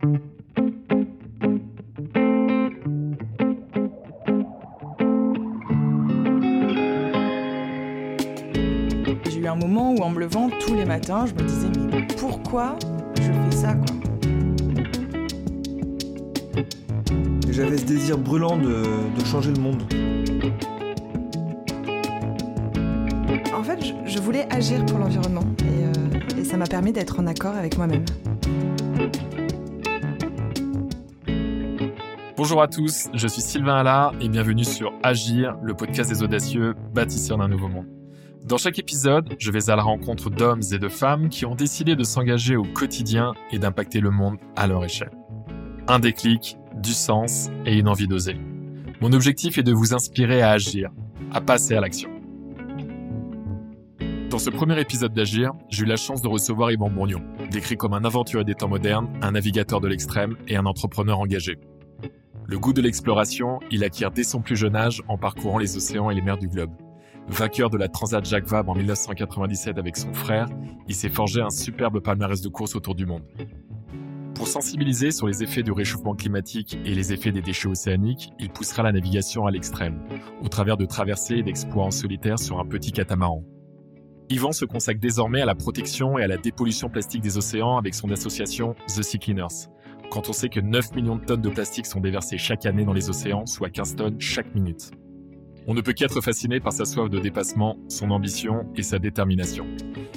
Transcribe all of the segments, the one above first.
J'ai eu un moment où en me levant tous les matins, je me disais mais pourquoi je fais ça quoi? J'avais ce désir brûlant de, de changer le monde. En fait, je, je voulais agir pour l'environnement et, euh, et ça m'a permis d'être en accord avec moi-même. Bonjour à tous, je suis Sylvain Allard et bienvenue sur Agir, le podcast des audacieux bâtisseurs d'un nouveau monde. Dans chaque épisode, je vais à la rencontre d'hommes et de femmes qui ont décidé de s'engager au quotidien et d'impacter le monde à leur échelle. Un déclic, du sens et une envie d'oser. Mon objectif est de vous inspirer à agir, à passer à l'action. Dans ce premier épisode d'Agir, j'ai eu la chance de recevoir Yvan Bourgnon, décrit comme un aventurier des temps modernes, un navigateur de l'extrême et un entrepreneur engagé. Le goût de l'exploration, il acquiert dès son plus jeune âge en parcourant les océans et les mers du globe. Vainqueur de la Transat Jacques Vabre en 1997 avec son frère, il s'est forgé un superbe palmarès de course autour du monde. Pour sensibiliser sur les effets du réchauffement climatique et les effets des déchets océaniques, il poussera la navigation à l'extrême, au travers de traversées et d'exploits en solitaire sur un petit catamaran. Yvan se consacre désormais à la protection et à la dépollution plastique des océans avec son association The Sea Cleaners, quand on sait que 9 millions de tonnes de plastique sont déversées chaque année dans les océans, soit 15 tonnes chaque minute. On ne peut qu'être fasciné par sa soif de dépassement, son ambition et sa détermination.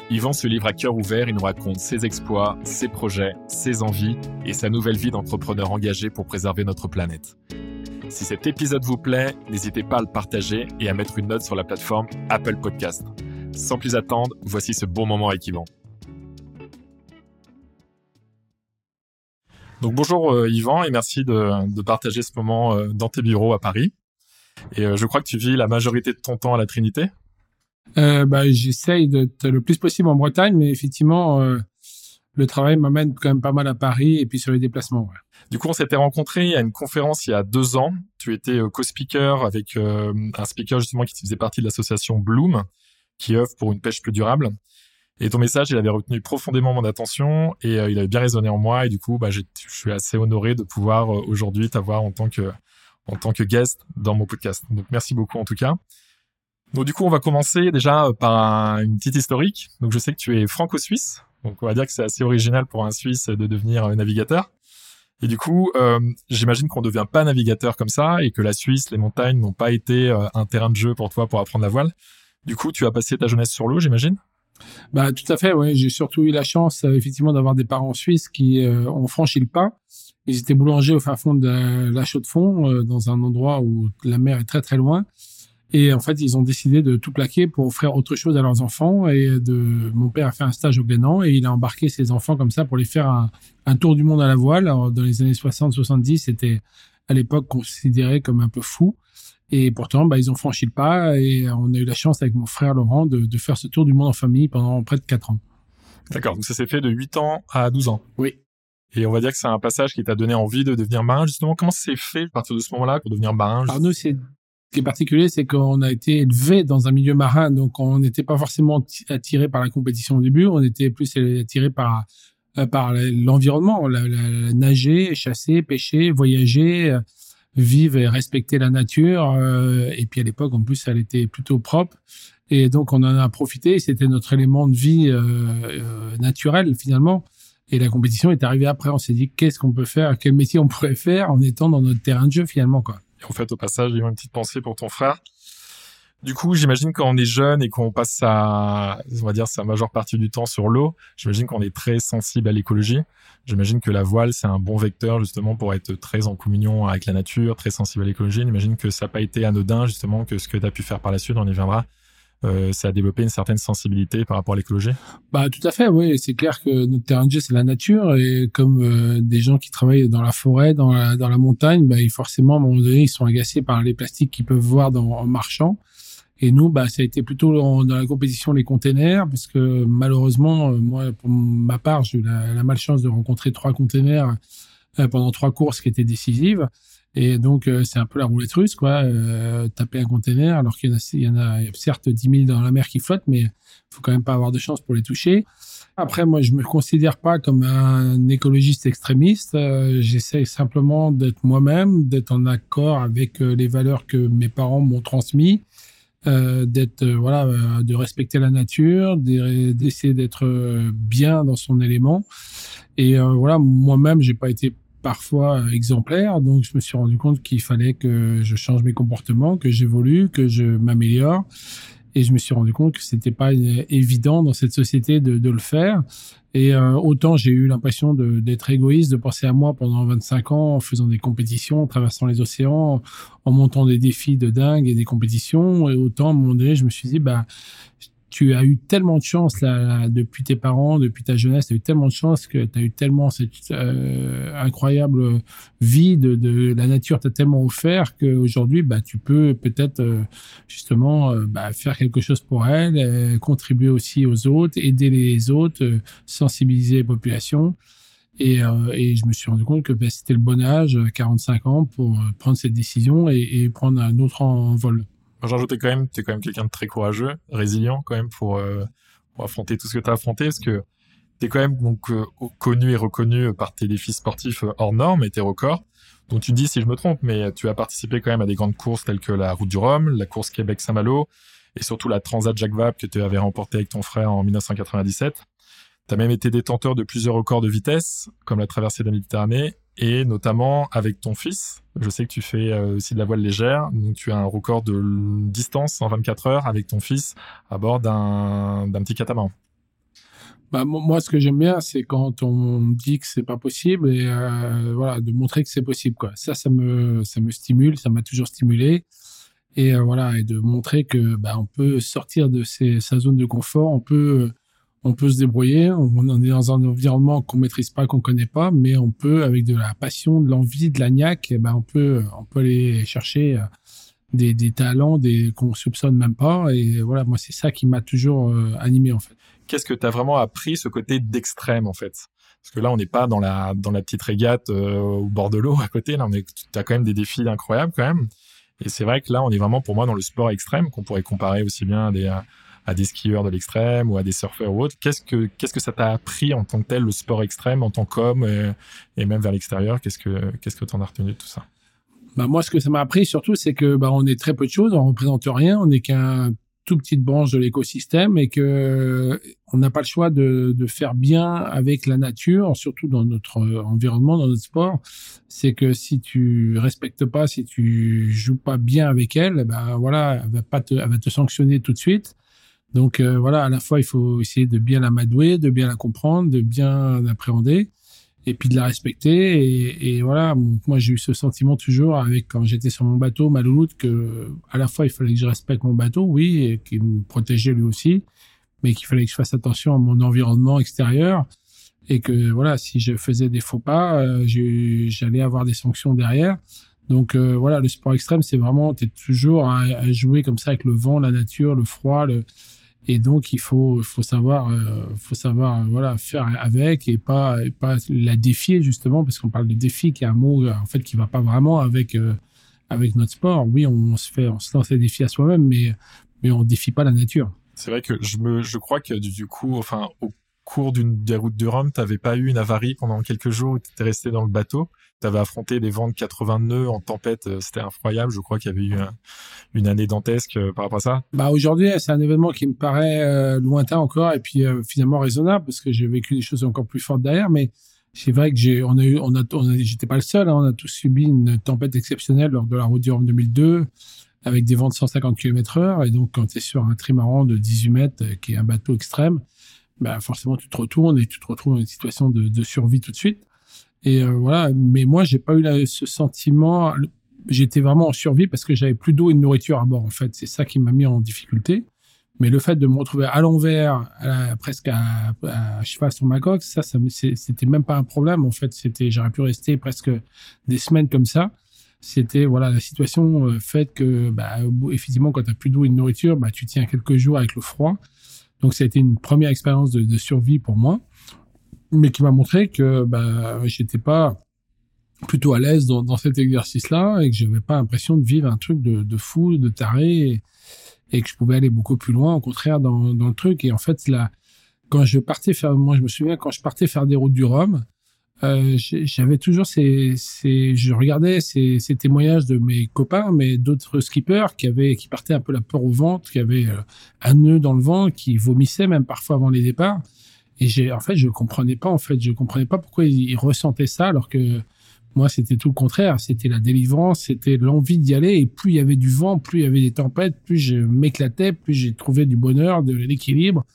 Yvan se livre à cœur ouvert et nous raconte ses exploits, ses projets, ses envies et sa nouvelle vie d'entrepreneur engagé pour préserver notre planète. Si cet épisode vous plaît, n'hésitez pas à le partager et à mettre une note sur la plateforme Apple Podcast. Sans plus attendre, voici ce bon moment avec Yvan. Donc bonjour euh, Yvan et merci de, de partager ce moment euh, dans tes bureaux à Paris. Et euh, je crois que tu vis la majorité de ton temps à la Trinité. Euh, bah, J'essaye d'être le plus possible en Bretagne, mais effectivement, euh, le travail m'amène quand même pas mal à Paris et puis sur les déplacements. Ouais. Du coup, on s'était rencontrés à une conférence il y a deux ans. Tu étais euh, co-speaker avec euh, un speaker justement qui faisait partie de l'association Bloom, qui œuvre pour une pêche plus durable. Et ton message, il avait retenu profondément mon attention et euh, il avait bien résonné en moi. Et du coup, bah, je suis assez honoré de pouvoir euh, aujourd'hui t'avoir en tant que en tant que guest dans mon podcast. Donc merci beaucoup en tout cas. Donc du coup, on va commencer déjà par un, une petite historique. Donc je sais que tu es franco-suisse. Donc on va dire que c'est assez original pour un Suisse de devenir navigateur. Et du coup, euh, j'imagine qu'on ne devient pas navigateur comme ça et que la Suisse, les montagnes n'ont pas été euh, un terrain de jeu pour toi pour apprendre la voile. Du coup, tu as passé ta jeunesse sur l'eau, j'imagine? Bah tout à fait. Ouais, j'ai surtout eu la chance euh, effectivement d'avoir des parents suisses qui euh, ont franchi le pas. Ils étaient boulangers au fin fond de la Chaux-de-Fonds, euh, dans un endroit où la mer est très très loin. Et en fait, ils ont décidé de tout plaquer pour offrir autre chose à leurs enfants. Et mon père a fait un stage au Glénan et il a embarqué ses enfants comme ça pour les faire un, tour du monde à la voile. Dans les années 60-70, c'était à l'époque considéré comme un peu fou. Et pourtant, bah, ils ont franchi le pas et on a eu la chance avec mon frère Laurent de, de faire ce tour du monde en famille pendant près de quatre ans. D'accord, donc ça s'est fait de 8 ans à 12 ans. Oui. Et on va dire que c'est un passage qui t'a donné envie de devenir marin. Justement, comment c'est fait à partir de ce moment-là pour devenir marin Alors nous, c'est ce qui est particulier, c'est qu'on a été élevé dans un milieu marin, donc on n'était pas forcément attiré par la compétition au début, on était plus attiré par euh, par l'environnement, la, la, la, nager, chasser, pêcher, voyager, euh, vivre et respecter la nature. Euh, et puis à l'époque, en plus, elle était plutôt propre. Et donc on en a profité. C'était notre élément de vie euh, naturel finalement. Et la compétition est arrivée après. On s'est dit qu'est-ce qu'on peut faire, quel métier on pourrait faire en étant dans notre terrain de jeu finalement quoi. Et en fait, au passage, j'ai une petite pensée pour ton frère. Du coup, j'imagine quand on est jeune et qu'on passe sa, on va dire, sa majeure partie du temps sur l'eau, j'imagine qu'on est très sensible à l'écologie. J'imagine que la voile, c'est un bon vecteur justement pour être très en communion avec la nature, très sensible à l'écologie. J'imagine que ça n'a pas été anodin justement que ce que tu as pu faire par la suite, on y viendra. Euh, ça a développé une certaine sensibilité par rapport à l'écologie Bah tout à fait, oui. C'est clair que notre terrain c'est la nature et comme euh, des gens qui travaillent dans la forêt, dans la, dans la montagne, bah, forcément à un moment donné ils sont agacés par les plastiques qu'ils peuvent voir dans, en marchant. Et nous, bah, ça a été plutôt dans, la compétition les containers, parce que malheureusement, euh, moi, pour ma part, j'ai eu la, malchance de rencontrer trois containers euh, pendant trois courses qui étaient décisives. Et donc, euh, c'est un peu la roulette russe, quoi. Taper un container, alors qu'il y en a, certes 10 000 dans la mer qui flottent, mais il faut quand même pas avoir de chance pour les toucher. Après, moi, je me considère pas comme un écologiste extrémiste. J'essaie simplement d'être moi-même, d'être en accord avec les valeurs que mes parents m'ont transmises, euh, d'être euh, voilà, euh, de respecter la nature, d'essayer d'être bien dans son élément. Et voilà, moi-même, j'ai pas été parfois exemplaire, donc je me suis rendu compte qu'il fallait que je change mes comportements, que j'évolue, que je m'améliore. Et je me suis rendu compte que c'était pas évident dans cette société de, de le faire. Et euh, autant j'ai eu l'impression d'être égoïste, de penser à moi pendant 25 ans en faisant des compétitions, en traversant les océans, en montant des défis de dingue et des compétitions. Et autant à un moment donné, je me suis dit, bah, tu as eu tellement de chance là, depuis tes parents, depuis ta jeunesse, tu as eu tellement de chance que tu as eu tellement cette euh, incroyable vie de, de la nature t'a tellement offert qu'aujourd'hui, bah, tu peux peut-être euh, justement euh, bah, faire quelque chose pour elle, contribuer aussi aux autres, aider les autres, sensibiliser les populations. Et, et, je me suis rendu compte que bah, c'était le bon âge, 45 ans, pour prendre cette décision et prendre un autre envol. J'ajoutais quand même, t'es quand même quelqu'un de très courageux, résilient quand même pour, euh, pour affronter tout ce que t'as affronté, parce que t'es quand même donc euh, connu et reconnu par tes défis sportifs euh, hors normes et tes records. Donc tu dis si je me trompe, mais tu as participé quand même à des grandes courses telles que la Route du Rhum, la course Québec-Saint-Malo et surtout la Transat Jacques Vabre que tu avais remporté avec ton frère en 1997. Tu as même été détenteur de plusieurs records de vitesse, comme la traversée de la Méditerranée et notamment avec ton fils. Je sais que tu fais euh, aussi de la voile légère, donc tu as un record de distance en 24 heures avec ton fils à bord d'un petit catamaran. Bah, moi, ce que j'aime bien, c'est quand on dit que c'est pas possible et euh, voilà, de montrer que c'est possible. Ça, ça me, ça me stimule, ça m'a toujours stimulé. Et euh, voilà, et de montrer que bah, on peut sortir de sa zone de confort, on peut on peut se débrouiller. On est dans un environnement qu'on maîtrise pas, qu'on connaît pas, mais on peut, avec de la passion, de l'envie, de la niaque, eh ben on peut, on peut aller chercher euh, des, des talents, des qu'on soupçonne même pas. Et voilà, moi c'est ça qui m'a toujours euh, animé en fait. Qu'est-ce que tu as vraiment appris ce côté d'extrême en fait? Parce que là, on n'est pas dans la dans la petite régate euh, au bord de l'eau à côté. Là, on est, quand même des défis incroyables quand même. Et c'est vrai que là, on est vraiment pour moi dans le sport extrême qu'on pourrait comparer aussi bien à des à des skieurs de l'extrême ou à des surfeurs ou autres. Qu'est-ce que qu'est-ce que ça t'a appris en tant que tel le sport extrême en tant qu'homme et, même vers l'extérieur? Qu'est-ce que qu'est-ce que t'en as retenu de tout ça? Bah moi, ce que ça m'a appris surtout, c'est que bah on est très peu de choses, on représente rien, on n'est qu'un tout petite branche de l'écosystème et que on n'a pas le choix de, de faire bien avec la nature, surtout dans notre environnement, dans notre sport. C'est que si tu respectes pas, si tu joues pas bien avec elle, ben voilà, elle va pas elle va te sanctionner tout de suite. Donc euh, voilà, à la fois il faut essayer de bien l'amadouer, de bien la comprendre, de bien l'appréhender, et puis de la respecter. Et, et voilà, moi j'ai eu ce sentiment toujours avec quand j'étais sur mon bateau, ma que à la fois il fallait que je respecte mon bateau, oui, et qu'il me protégeait lui aussi, mais qu'il fallait que je fasse attention à mon environnement extérieur et que voilà, si je faisais des faux pas, euh, j'allais avoir des sanctions derrière. Donc euh, voilà, le sport extrême, c'est vraiment, tu es toujours à, à, jouer comme ça avec le vent, la nature, le froid, le, et donc il faut faut savoir euh, faut savoir voilà faire avec et pas pas la défier justement parce qu'on parle de défi qui est un mot en fait qui va pas vraiment avec euh, avec notre sport. Oui on, se fait on se lance des défis à soi-même mais mais on défie pas la nature. C'est vrai que je me je crois que du coup enfin au cours d'une des routes de Rome t'avais pas eu une avarie pendant quelques jours où t'étais resté dans le bateau tu avais affronté des vents de 80 nœuds en tempête, euh, c'était incroyable. Je crois qu'il y avait eu une année dantesque euh, par rapport à ça. Bah aujourd'hui, c'est un événement qui me paraît euh, lointain encore et puis finalement raisonnable parce que j'ai vécu des choses encore plus fortes derrière. Mais c'est vrai que j'ai, on a eu, on a, j'étais pas le seul. Hein, on a tous subi une tempête exceptionnelle lors de la route du Rhum 2002 avec des vents de 150 km heure. Et donc, quand tu es sur un trimaran de 18 mètres, qui est un bateau extrême, bah forcément, tu te retournes et tu te retrouves dans une situation de, survie tout de suite. Et euh, voilà, mais moi, j'ai pas eu ce sentiment. J'étais vraiment en survie parce que j'avais plus d'eau et de nourriture à bord. En fait, c'est ça qui m'a mis en difficulté. Mais le fait de me retrouver à l'envers, presque à, à, cheval sur ma coque, ça, ça c'était même pas un problème. En fait, c'était, j'aurais pu rester presque des semaines comme ça. C'était voilà la situation euh, faite que, bah, effectivement, quand t'as plus d'eau et de nourriture, bah, tu tiens quelques jours avec le froid. Donc, ça a été une première expérience de, survie pour moi mais qui m'a montré que bah, j'étais pas plutôt à l'aise dans, cet exercice-là et que j'avais pas l'impression de vivre un truc de, fou, de taré et, que je pouvais aller beaucoup plus loin, au contraire, dans, dans le truc. Et en fait, la, quand je partais faire, moi je me souviens quand je partais faire des routes du Rhum, euh, j'avais toujours ces, ces, je regardais ces, ces témoignages de mes copains, mais d'autres skippers qui avaient, qui partaient un peu la peur au ventre, qui avaient euh, un nœud dans le vent, qui vomissaient même parfois avant les départs. Et j'ai, en fait, je comprenais pas, en fait, je comprenais pas pourquoi ils, ressentaient ça, alors que moi, c'était tout le contraire. C'était la délivrance, c'était l'envie d'y aller. Et plus il y avait du vent, plus il y avait des tempêtes, plus je m'éclatais, plus j'ai trouvé du bonheur, de l'équilibre.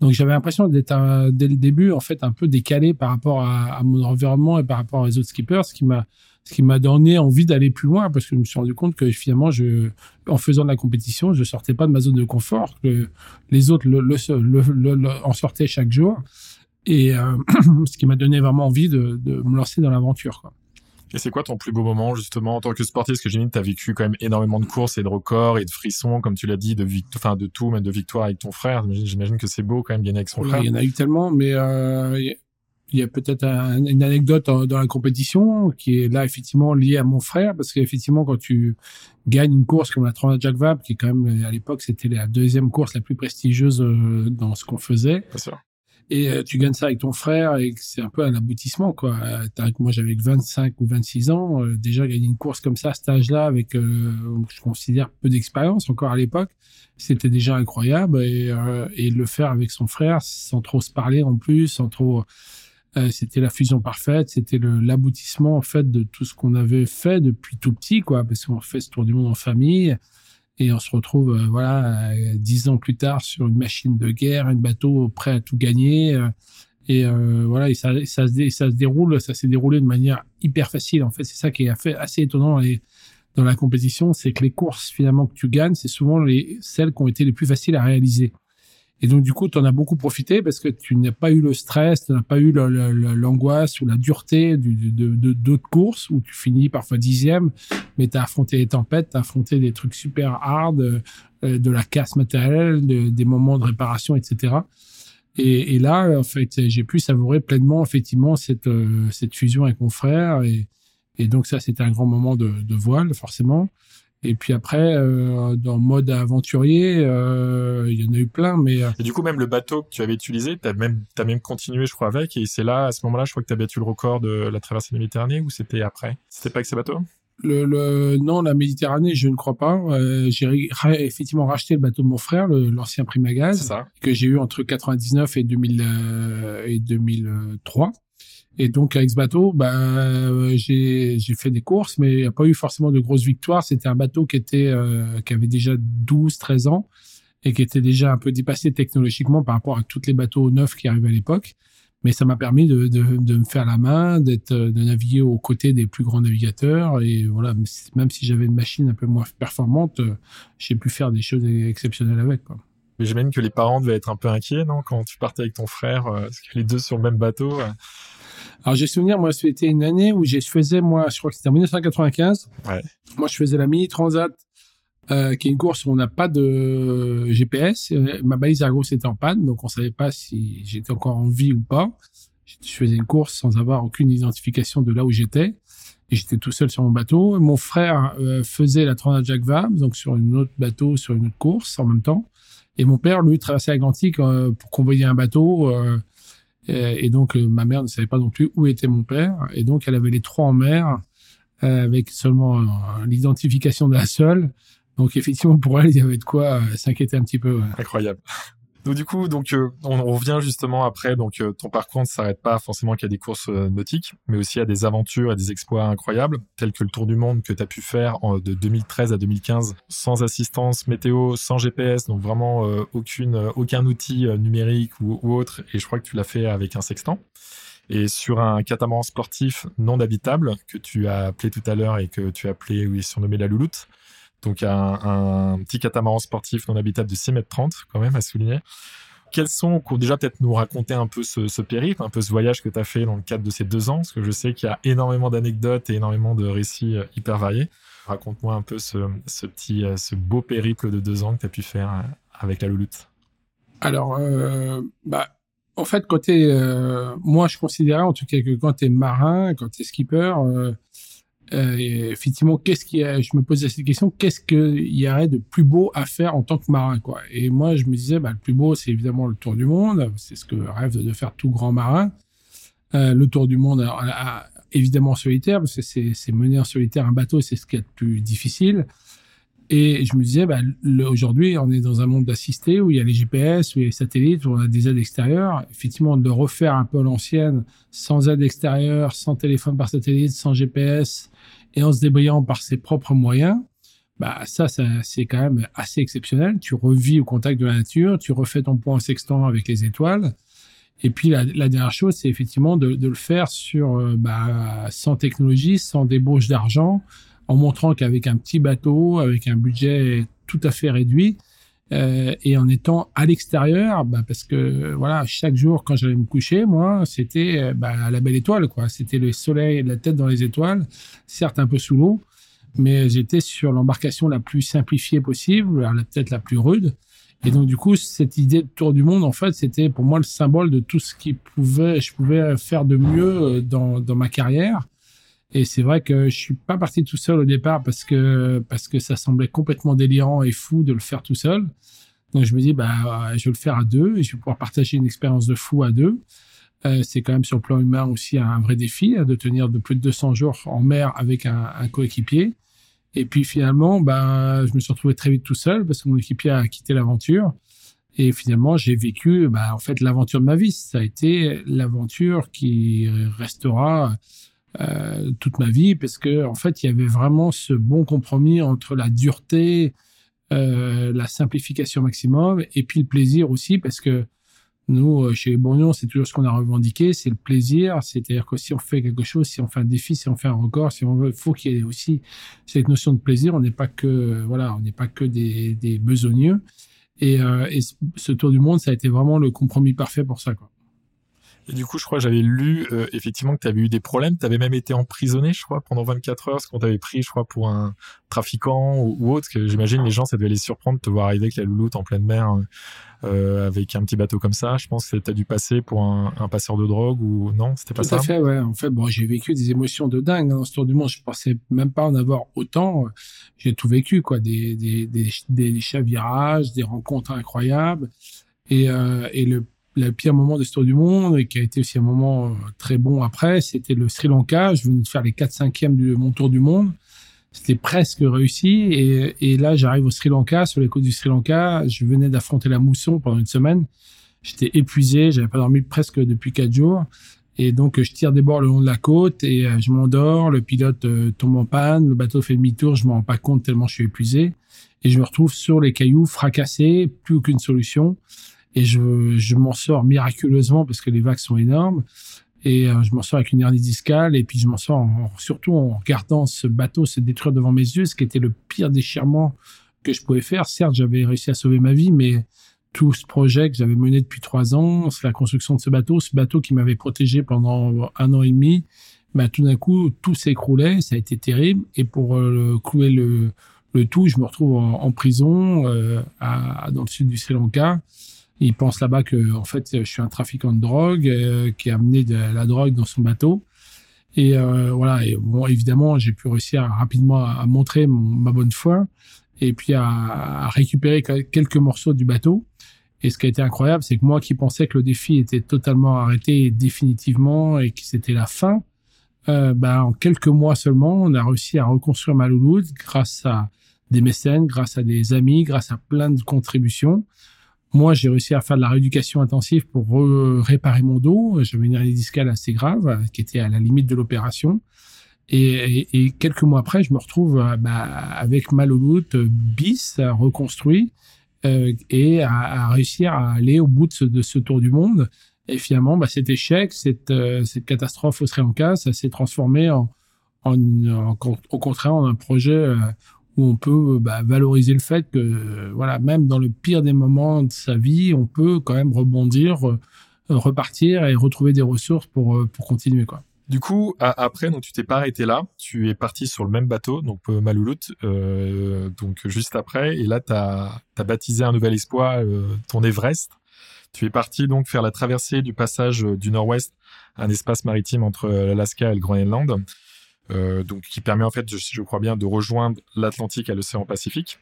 Donc j'avais l'impression d'être dès le début en fait un peu décalé par rapport à, mon environnement et par rapport aux autres skippers, ce qui m'a ce qui m'a donné envie d'aller plus loin parce que je me suis rendu compte que finalement je en faisant de la compétition je sortais pas de ma zone de confort que les autres le, le, en sortaient chaque jour et euh, ce qui m'a donné vraiment envie de, de me lancer dans l'aventure. Et c'est quoi ton plus beau moment justement en tant que sportif? Parce que j'imagine que tu as vécu quand même énormément de courses et de records et de frissons, comme tu l'as dit, de enfin de tout, même de victoires avec ton frère. J'imagine que c'est beau quand même gagner avec son frère. Il y en a eu tellement, mais euh, il y a peut-être une anecdote dans, la compétition qui est là effectivement liée à mon frère, parce qu'effectivement quand tu gagnes une course comme la Transat Jacques Vabre, qui est quand même à l'époque c'était la deuxième course la plus prestigieuse euh, dans ce qu'on faisait. Sûr et euh, tu gagnes ça avec ton frère et c'est un peu un aboutissement quoi. Euh, moi j'avais 25 ou 26 ans, euh, déjà gagner une course comme ça à cet âge-là avec je considère peu d'expérience encore à l'époque, c'était déjà incroyable. Et, et le faire avec son frère sans trop se parler en plus, sans trop c'était la fusion parfaite, c'était l'aboutissement en fait de tout ce qu'on avait fait depuis tout petit quoi. Parce qu'on fait ce tour du monde en famille et on se retrouve euh, voilà euh, dix ans plus tard sur une machine de guerre, un bateau prêt à tout gagner. Euh, et voilà, et ça, ça, se, déroule, ça s'est déroulé de manière hyper facile. En fait, c'est ça qui est assez étonnant et dans la compétition, c'est que les courses finalement que tu gagnes, c'est souvent les celles qui ont été les plus faciles à réaliser. Et donc, du coup, tu en as beaucoup profité parce que tu n'as pas eu le stress, tu n'as pas eu l'angoisse ou la dureté de d'autres courses où tu finis parfois dixième, mais tu as affronté les tempêtes, tu as affronté des trucs super hard, euh, de la casse matérielle, des moments de réparation, etc. Et, là, en fait, j'ai pu savourer pleinement, effectivement, cette, euh, cette fusion avec mon frère. Et, donc, ça, c'était un grand moment de voile, forcément. Et puis après, euh, dans mode aventurier, euh, il y en a eu plein, mais... Euh, et du coup, même le bateau que tu avais utilisé, t'as même, as même continué, je crois, avec, et c'est là, à ce moment-là, je crois que tu as battu le record de la traversée de la Méditerranée, ou c'était après? C'était pas avec ces bateaux le, le, non, la Méditerranée, je ne crois pas. Euh, j'ai effectivement racheté le bateau de mon frère, l'ancien Primagaz, que j'ai eu entre 99 et 2000 euh, et 2003. Et donc avec ce bateau, euh, j'ai fait des courses, mais il n'y a pas eu forcément de grosses victoires. C'était un bateau qui euh, avait déjà 12, 13 ans et qui était déjà un peu dépassé technologiquement par rapport à tous les bateaux neufs qui arrivaient à l'époque. Mais ça m'a permis de, me faire la main, d'être de naviguer aux côtés des plus grands navigateurs. Et voilà, même si j'avais une machine un peu moins performante, euh, j'ai pu faire des choses exceptionnelles avec. Quoi. Mais j'imagine que les parents devaient être un peu inquiets, non, quand tu partais avec ton frère, parce que les deux sur le même bateau. Alors j'ai souvenir, moi, c'était une année où je faisais, moi, je crois que c'était en 1995. Ouais. Moi, je faisais la Mini Transat, euh, qui est une course où on n'a pas de GPS. Euh, ma balise Argos était en panne, donc on savait pas si j'étais encore en vie ou pas. Je faisais une course sans avoir aucune identification de là où j'étais. Et j'étais tout seul sur mon bateau. Mon frère euh, faisait la Transat Jacques Vabre, donc sur une autre bateau, sur une autre course en même temps. Et mon père, lui, traversait l'Atlantique euh, pour convoyer un bateau. Euh, euh, et donc, euh, ma mère ne savait pas non plus où était mon père. Et donc, elle avait les trois en mer, euh, avec seulement l'identification de la seule. Donc, effectivement, pour elle, il y avait de quoi s'inquiéter un petit peu. Incroyable. Donc du coup, donc euh, on revient justement après. Donc euh, ton parcours ne s'arrête pas forcément qu'à des courses euh, nautiques, mais aussi à des aventures, à des exploits incroyables, tels que le tour du monde que tu as pu faire de 2013 à 2015, sans assistance météo, sans GPS, donc vraiment aucune, aucun outil numérique ou, ou, autre. Et je crois que tu l'as fait avec un sextant. Et sur un catamaran sportif non habitable que tu as appelé tout à l'heure et que tu as appelé, oui, surnommé la louloute donc un, petit catamaran sportif non habitable de 6 mètres 30 quand même à souligner. Quels sont, déjà peut-être nous raconter un peu ce, périple, un peu ce voyage que tu as fait dans le cadre de ces deux ans, parce que je sais qu'il y a énormément d'anecdotes et énormément de récits euh, hyper variés. Raconte-moi un peu ce, petit, euh, ce beau périple de deux ans que tu as pu faire euh, avec la louloute. Alors, bah, en fait, euh, moi, je considérais en tout cas que quand tu es marin, quand tu es skipper, euh, effectivement, qu'est-ce qui je me posais cette question, qu'est-ce qu'il y aurait de plus beau à faire en tant que marin, quoi? Et moi, je me disais, bah, le plus beau, c'est évidemment le tour du monde. C'est ce que rêve de faire tout grand marin. Euh, le tour du monde, évidemment solitaire, parce que c'est mener en solitaire un bateau, c'est ce qui est le plus difficile. Et je me disais, bah, aujourd'hui, on est dans un monde assisté où il y a les GPS, où il y a les satellites, où on a des aides extérieures. Effectivement, de refaire un peu l'ancienne, sans aide extérieure, sans téléphone par satellite, sans GPS, et en se débrouillant par ses propres moyens, bah ça, ça c'est quand même assez exceptionnel. Tu revis au contact de la nature, tu refais ton point sextant avec les étoiles. Et puis la, la dernière chose, c'est effectivement de, de, le faire sur euh, bah, sans technologie, sans débauche d'argent, en montrant qu'avec un petit bateau, avec un budget tout à fait réduit, euh, et en étant à l'extérieur, bah, parce que voilà, chaque jour quand j'allais me coucher, moi, c'était euh, bah, la belle étoile, quoi. C'était le soleil, la tête dans les étoiles, certes un peu sous l'eau, mais j'étais sur l'embarcation la plus simplifiée possible, peut-être la plus rude. Et donc du coup, cette idée de tour du monde, en fait, c'était pour moi le symbole de tout ce qui pouvait, je pouvais faire de mieux euh, dans ma carrière. Et c'est vrai que je suis pas parti tout seul au départ parce que parce que ça semblait complètement délirant et fou de le faire tout seul. Donc je me dis bah je vais le faire à deux et je vais pouvoir partager une expérience de fou à deux. Euh, c'est quand même sur le plan humain aussi un vrai défi hein, de tenir de plus de 200 jours en mer avec un, un coéquipier. Et puis finalement, bah, je me suis retrouvé très vite tout seul parce que mon équipier a quitté l'aventure. Et finalement, j'ai vécu bah, en fait l'aventure de ma vie. Ça a été l'aventure qui restera euh, toute ma vie parce que en fait il y avait vraiment ce bon compromis entre la dureté, euh, la simplification maximum et puis le plaisir aussi parce que nous euh, chez Bourgnon c'est toujours ce qu'on a revendiqué, c'est le plaisir, c'est-à-dire que si on fait quelque chose, si on fait un défi, si on fait un record, si on veut, faut qu'il y ait aussi cette notion de plaisir. On n'est pas que voilà, on n'est pas que des, des besogneux. Et, euh, et ce tour du monde, ça a été vraiment le compromis parfait pour ça. Quoi. Et du coup, je crois que j'avais lu euh, effectivement que tu avais eu des problèmes. Tu avais même été emprisonné, je crois, pendant 24 heures, parce qu'on t'avait pris, je crois, pour un trafiquant ou, autre. Que j'imagine les gens, ça devait les surprendre de te voir arriver avec la louloute en pleine mer, euh, avec un petit bateau comme ça. Je pense que tu as dû passer pour un, un, passeur de drogue ou non C'était pas Tout ça? Tout à fait, ouais. En fait, bon, j'ai vécu des émotions de dingue hein, dans ce tour du monde. Je pensais même pas en avoir autant. J'ai tout vécu, quoi. Des, des, des, des chavirages, des rencontres incroyables. Et, euh, et le le pire moment de l'histoire du monde et qui a été aussi un moment euh, très bon après, c'était le Sri Lanka. Je venais de faire les 4 5 e de mon tour du monde. C'était presque réussi. Et, et là, j'arrive au Sri Lanka, sur les côtes du Sri Lanka. Je venais d'affronter la mousson pendant une semaine. J'étais épuisé. J'avais pas dormi presque depuis 4 jours. Et donc, je tire des bords le long de la côte et euh, je m'endors. Le pilote euh, tombe en panne. Le bateau fait demi-tour. Je m'en rends pas compte tellement je suis épuisé. Et je me retrouve sur les cailloux, fracassé, plus aucune solution et je, je m'en sors miraculeusement parce que les vagues sont énormes et euh, je m'en sors avec une hernie discale et puis je m'en sors surtout en regardant ce bateau se détruire devant mes yeux, ce qui était le pire déchirement que je pouvais faire. Certes, j'avais réussi à sauver ma vie, mais tout ce projet que j'avais mené depuis trois ans, la construction de ce bateau, ce bateau qui m'avait protégé pendant un an et demi, bah, tout d'un coup, tout s'écroulait, ça a été terrible. Et pour euh, clouer le, le tout, je me retrouve en, en prison euh, à, dans le sud du Sri Lanka. Il pense là-bas que en fait je suis un trafiquant de drogue euh, qui a amené de la drogue dans son bateau. Et euh, voilà. Et bon, évidemment, j'ai pu réussir rapidement à, montrer ma bonne foi et puis à, récupérer quelques morceaux du bateau. Et ce qui a été incroyable, c'est que moi qui pensais que le défi était totalement arrêté définitivement et que c'était la fin, euh, bah, en quelques mois seulement, on a réussi à reconstruire ma grâce à des mécènes, grâce à des amis, grâce à plein de contributions. Moi, j'ai réussi à faire de la rééducation intensive pour réparer mon dos. J'avais une hernie discale assez grave, qui était à la limite de l'opération. Et, quelques mois après, je me retrouve euh, bah, avec Malolut bis reconstruit euh, et à, réussir à aller au bout de ce, tour du monde. Et finalement, bah, cet échec, cette, euh, catastrophe au Sri Lanka, ça s'est transformé en, au contraire en un projet euh, où on peut bah, valoriser le fait que voilà même dans le pire des moments de sa vie on peut quand même rebondir euh, repartir et retrouver des ressources pour euh, pour continuer quoi du coup, après, donc tu t'es pas arrêté là, tu es parti sur le même bateau, donc euh, Maloulout, euh, donc juste après, et là tu as, baptisé un nouvel espoir, ton Everest. Tu es parti donc faire la traversée du passage du Nord-Ouest, un espace maritime entre l'Alaska et le Groenland. Euh, donc qui permet en fait, si je crois bien, de rejoindre l'Atlantique à l'océan Pacifique.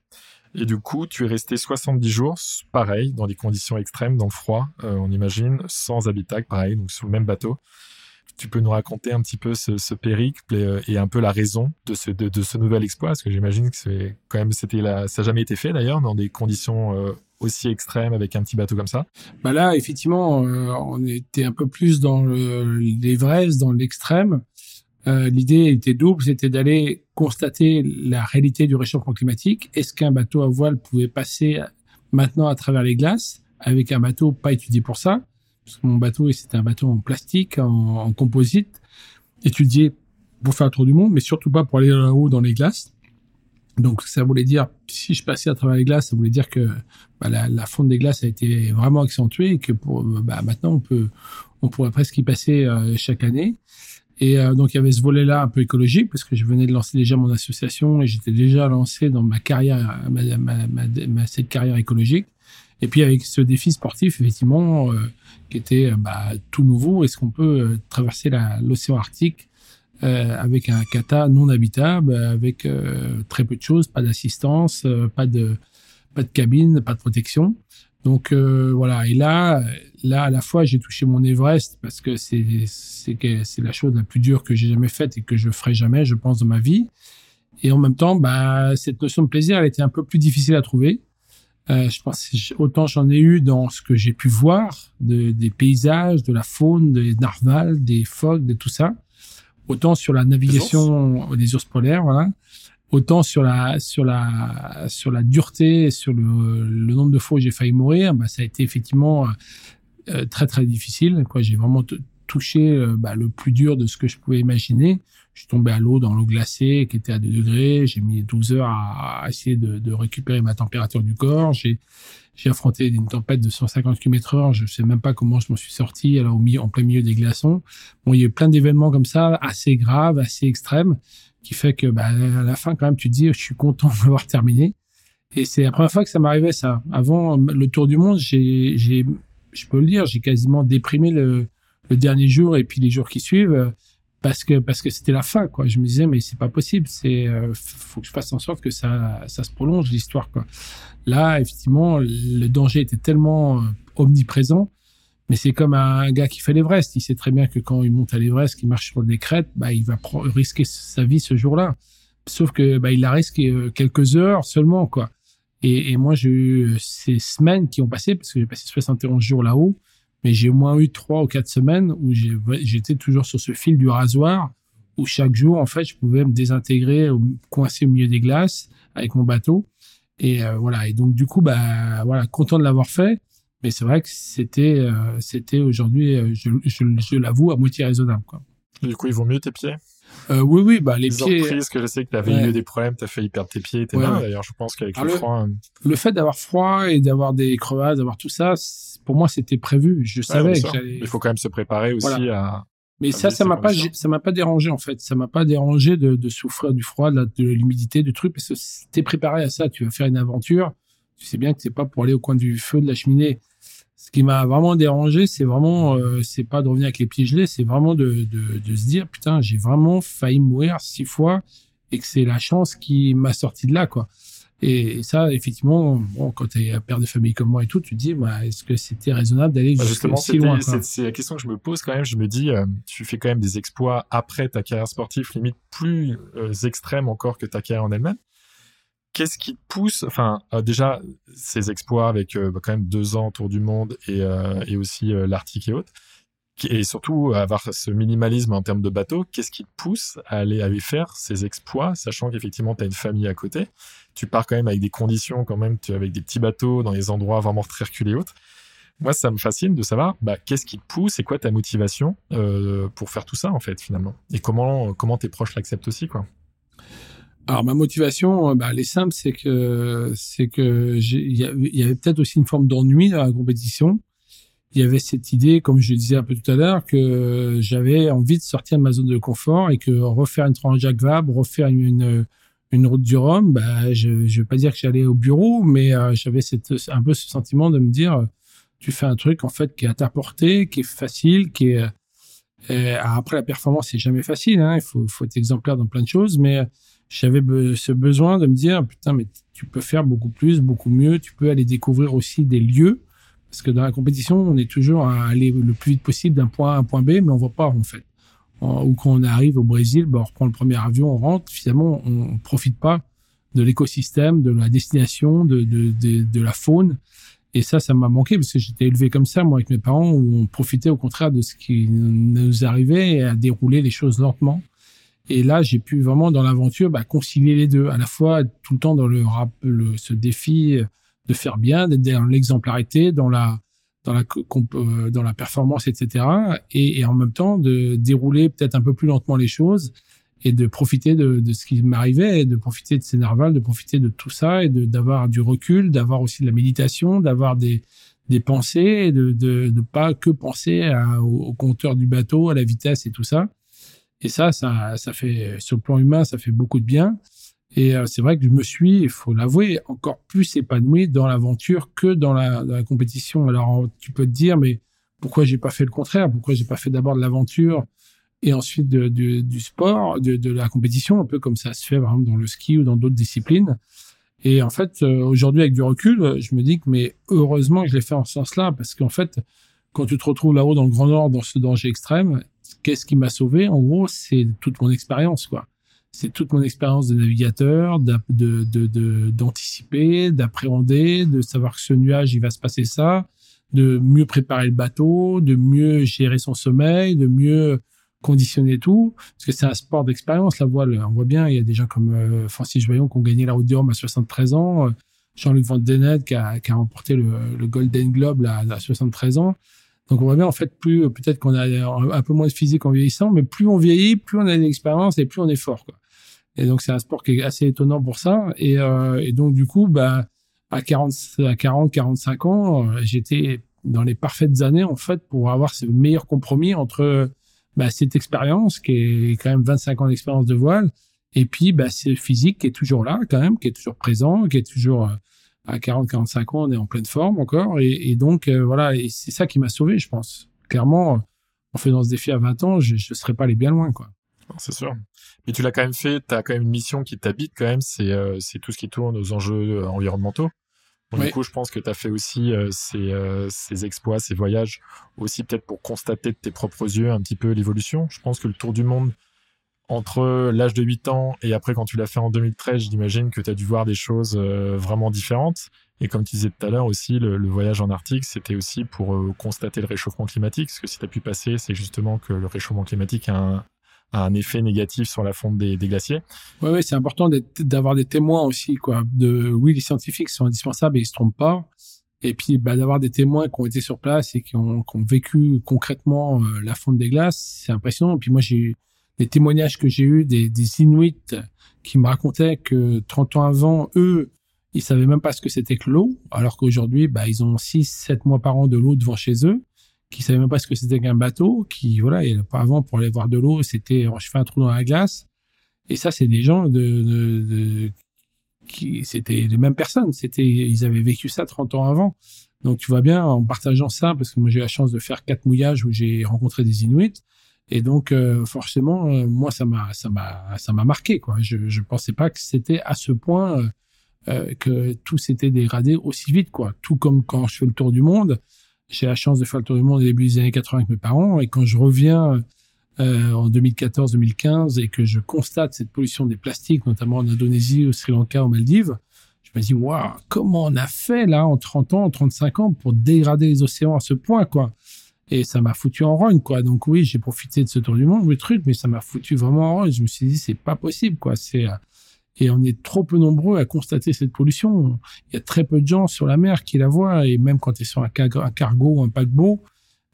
Et du coup, tu es resté 70 jours, pareil, dans des conditions extrêmes, dans le froid, euh, on imagine, sans habitacle, pareil, donc sur le même bateau. Tu peux nous raconter un petit peu ce, périple euh, et, un peu la raison de ce, de, ce nouvel exploit? Parce que j'imagine que c'est quand même, c'était la, ça n'a jamais été fait d'ailleurs dans des conditions aussi extrêmes avec un petit bateau comme ça? Bah là, effectivement, on était un peu plus dans l'Everest, dans l'extrême. Euh, l'idée était double, c'était d'aller constater la réalité du réchauffement climatique. Est-ce qu'un bateau à voile pouvait passer maintenant à travers les glaces avec un bateau pas étudié pour ça? Parce que mon bateau, c'était un bateau en plastique, en, composite, étudié pour faire un tour du monde, mais surtout pas pour aller là-haut dans les glaces. Donc ça voulait dire, si je passais à travers les glaces, ça voulait dire que bah, la, la, fonte des glaces a été vraiment accentuée et que pour, bah, maintenant on peut, on pourrait presque y passer euh, chaque année. Et euh, donc il y avait ce volet-là un peu écologique parce que je venais de lancer déjà mon association et j'étais déjà lancé dans ma carrière, ma, ma, ma, cette carrière écologique. Et puis avec ce défi sportif, effectivement, euh, qui était euh, bah, tout nouveau, est-ce qu'on peut traverser l'océan Arctique avec un kata non habitable, avec très peu de choses, pas d'assistance, pas de pas de cabine, pas de protection. Donc euh, voilà. Et là, là à la fois j'ai touché mon Everest parce que c'est c'est la chose la plus dure que j'ai jamais faite et que je ferai jamais, je pense, dans ma vie. Et en même temps, bah cette notion de plaisir, elle était un peu plus difficile à trouver. Euh, je pense autant j'en ai eu dans ce que j'ai pu voir de, des paysages, de la faune, des narvals, des phoques, de tout ça. Autant sur la navigation des ours polaires, voilà autant sur la sur la sur la dureté, sur le, le nombre de fois où j'ai failli mourir, bah, ça a été effectivement euh, très très difficile. Quoi, j'ai vraiment touché euh, bah, le plus dur de ce que je pouvais imaginer. Je suis tombé à l'eau dans l'eau glacée qui était à 2 degrés. J'ai mis 12 heures à, essayer de, de, récupérer ma température du corps. J'ai j'ai affronté une tempête de 150 km heure. Je sais même pas comment je m'en suis sorti alors au milieu, en plein milieu des glaçons. Bon, il y a eu plein d'événements comme ça, assez graves, assez extrêmes qui fait que bah, à la fin quand même tu dis je suis content d'avoir terminé. Et c'est la première fois que ça m'arrivait ça. Avant le tour du monde j'ai je peux le dire j'ai quasiment déprimé le, le dernier jour et puis les jours qui suivent parce que parce que c'était la fin quoi. Je me disais mais c'est pas possible c'est euh, faut que je fasse en sorte que ça ça se prolonge l'histoire quoi. Là effectivement le danger était tellement euh, omniprésent mais c'est comme un gars qui fait l'Everest. Il sait très bien que quand il monte à l'Everest, qu'il marche sur des crêtes, bah, il va risquer sa vie ce jour-là. Sauf que bah, il a risqué euh, quelques heures seulement, quoi. Et, moi, j'ai eu ces semaines qui ont passé, parce que j'ai passé 71 jours là-haut, mais j'ai au moins eu trois ou quatre semaines où j'étais toujours sur ce fil du rasoir, où chaque jour, en fait, je pouvais me désintégrer, coincer au milieu des glaces avec mon bateau. Et euh, voilà. Et donc, du coup, bah, voilà, content de l'avoir fait. Mais c'est vrai que c'était, euh, c'était aujourd'hui, euh, je, je, je l'avoue, à moitié raisonnable. Quoi. du coup, ils vont mieux tes pieds? Euh, Oui, oui, bah les, pieds. Parce que je sais que tu avais eu des problèmes, tu as failli perdre tes pieds, tes mains. D'ailleurs, je pense qu'avec le, froid. Le fait d'avoir froid et d'avoir des crevasses, d'avoir tout ça, pour moi, c'était prévu. Je savais que j'allais. Il faut quand même se préparer aussi à. Mais ça, ça m'a pas, ça m'a pas dérangé en fait. Ça m'a pas dérangé de, de souffrir du froid, de l'humidité, du truc, parce que t'es préparé à ça. Tu vas faire une aventure. Tu sais bien que c'est pas pour aller au coin du feu de la cheminée ce qui m'a vraiment dérangé, c'est vraiment, euh, c'est pas de revenir avec les pieds gelés, c'est vraiment de, de, de, se dire, putain, j'ai vraiment failli mourir six fois et que c'est la chance qui m'a sorti de là, quoi. Et, ça, effectivement, bon, quand tu es un père de famille comme moi et tout, tu te dis, bah, est-ce que c'était raisonnable d'aller bah justement si loin C'est la question que je me pose quand même. Je me dis, euh, tu fais quand même des exploits après ta carrière sportive, limite plus euh, extrême encore que ta carrière en elle-même qu'est-ce qui te pousse Enfin, euh, déjà, ces exploits avec euh, bah, quand même deux ans autour du monde et, euh, aussi l'Arctique et autres, et surtout avoir ce minimalisme en termes de bateau, qu'est-ce qui te pousse à aller, aller faire ces exploits, sachant qu'effectivement, tu as une famille à côté? Tu pars quand même avec des conditions, quand même, tu, avec des petits bateaux dans des endroits vraiment très reculés et autres. Moi, ça me fascine de savoir bah, qu'est-ce qui te pousse C'est quoi ta motivation pour faire tout ça, en fait, finalement? Et comment, comment tes proches l'acceptent aussi, quoi? Alors ma motivation, euh, bah, elle est simple, c'est que c'est que il y, avait peut-être aussi une forme d'ennui dans la compétition. Il y avait cette idée, comme je le disais un peu tout à l'heure, que j'avais envie de sortir de ma zone de confort et que refaire une Transjacques Vabre, refaire une, une route du Rhum, bah, je ne vais pas dire que j'allais au bureau, mais euh, j'avais un peu ce sentiment de me dire, tu fais un truc en fait qui est à ta portée, qui est facile, qui est après, la performance, c'est jamais facile. Hein. Il faut, faut être exemplaire dans plein de choses, mais j'avais ce besoin de me dire, putain, mais tu peux faire beaucoup plus, beaucoup mieux. Tu peux aller découvrir aussi des lieux. Parce que dans la compétition, on est toujours à aller le plus vite possible d'un point A à un point B, mais on voit pas, en fait. Ou quand on arrive au Brésil, bah, on reprend le premier avion, on rentre. Finalement, on profite pas de l'écosystème, de la destination, de, de, de, de la faune. Et ça, ça m'a manqué parce que j'étais élevé comme ça, moi, avec mes parents, où on profitait au contraire de ce qui nous arrivait à dérouler les choses lentement. Et là, j'ai pu vraiment dans l'aventure bah, concilier les deux, à la fois tout le temps dans le, le ce défi de faire bien, d'être dans l'exemplarité, dans la dans la euh, dans la performance, etc. Et, et en même temps de dérouler peut-être un peu plus lentement les choses et de profiter de, de ce qui m'arrivait, de profiter de ces narvals, de profiter de tout ça et d'avoir du recul, d'avoir aussi de la méditation, d'avoir des des pensées, de, de de pas que penser au, au compteur du bateau, à la vitesse et tout ça. Et ça, ça, ça fait, sur le plan humain, ça fait beaucoup de bien. Et euh, c'est vrai que je me suis, il faut l'avouer, encore plus épanoui dans l'aventure que dans la, compétition. Alors, tu peux te dire, mais pourquoi j'ai pas fait le contraire? Pourquoi j'ai pas fait d'abord de l'aventure et ensuite du sport, de, de, la compétition, un peu comme ça se fait par exemple dans le ski ou dans d'autres disciplines. Et en fait, euh, aujourd'hui, avec du recul, je me dis que, mais heureusement que je l'ai fait en ce sens-là, parce qu'en fait, quand tu te retrouves là-haut dans le Grand Nord, dans ce danger extrême, qu'est-ce qui m'a sauvé? En gros, c'est toute mon expérience, quoi. C'est toute mon expérience de navigateur, d'anticiper, de, de, d'appréhender, de savoir que ce nuage, il va se passer ça, de mieux préparer le bateau, de mieux gérer son sommeil, de mieux conditionner tout. Parce que c'est un sport d'expérience, la voile. On voit bien, il y a des gens comme euh, Francis Joyon qui ont gagné la Route du Rhum à 73 ans, euh, Jean-Luc Van Denet qui a, qui a remporté le, le Golden Globe là, à 73 ans. Donc on voit bien en fait plus peut-être qu'on a un peu moins de physique en vieillissant, mais plus on vieillit, plus on a d'expérience et plus on est fort. Quoi. Et donc c'est un sport qui est assez étonnant pour ça. Et, euh, et donc du coup, bah à 40, à 40, 45 ans, euh, j'étais dans les parfaites années en fait pour avoir ce meilleur compromis entre bah, cette expérience qui est quand même 25 ans d'expérience de voile et puis bah, ce physique qui est toujours là quand même, qui est toujours présent, qui est toujours euh, à 40, 45 ans, on est en pleine forme encore. Et, et donc, euh, voilà, et c'est ça qui m'a sauvé, je pense. Clairement, en faisant ce défi à 20 ans, je ne serais pas allé bien loin, quoi. C'est sûr. Mais tu l'as quand même fait, tu as quand même une mission qui t'habite quand même, c'est euh, tout ce qui tourne aux enjeux euh, environnementaux. Du coup, je pense que tu as fait aussi ces, ces exploits, ces voyages, aussi peut-être pour constater de tes propres yeux un petit peu l'évolution. Je pense que le tour du monde, entre l'âge de 8 ans et après quand tu l'as fait en 2013, j'imagine que tu as dû voir des choses euh, vraiment différentes. Et comme tu disais tout à l'heure aussi, le, voyage en Arctique, c'était aussi pour euh, constater le réchauffement climatique. Ce que si tu as pu passer, c'est justement que le réchauffement climatique a un, effet négatif sur la fonte des, glaciers. Oui, ouais, c'est important d'avoir des témoins aussi. Quoi. De, oui, les scientifiques sont indispensables et ils se trompent pas. Et puis bah, d'avoir des témoins qui ont été sur place et qui ont, qui ont vécu concrètement euh, la fonte des glaces, c'est impressionnant. Et puis moi, j'ai les témoignages que j'ai eus des, des Inuits qui me racontaient que 30 ans avant, eux, ils savaient même pas ce que c'était que l'eau, alors qu'aujourd'hui, bah, ils ont 6, 7 mois par an de l'eau devant chez eux, qui savaient même pas ce que c'était qu'un bateau, qui, voilà, et pas avant, pour aller voir de l'eau, c'était, je fais un trou dans la glace. Et ça, c'est des gens de, de, de qui, c'était les mêmes personnes. C'était, ils avaient vécu ça 30 ans avant. Donc, tu vois bien, en partageant ça, parce que moi, j'ai eu la chance de faire quatre mouillages où j'ai rencontré des Inuits, et donc euh, forcément, euh, moi ça m'a ça m'a ça m'a marqué quoi. Je je pensais pas que c'était à ce point euh, que tout s'était dégradé aussi vite quoi. Tout comme quand je fais le tour du monde, j'ai la chance de faire le tour du monde au début des années 80 avec mes parents et quand je reviens en 2014-2015 et que je constate cette pollution des plastiques, notamment en Indonésie, au Sri Lanka, aux Maldives, je me dis waouh comment on a fait là en 30 ans, en 35 ans pour dégrader les océans à ce point quoi? Et ça m'a foutu en rogne, quoi. Donc oui, j'ai profité de ce tour du monde, le truc, mais ça m'a foutu vraiment en rogne. Je me suis dit, c'est pas possible, quoi. C'est, euh, et on est trop peu nombreux à constater cette pollution. Il y a très peu de gens sur la mer qui la voient. Et même quand tu es sur un, cargo ou un paquebot,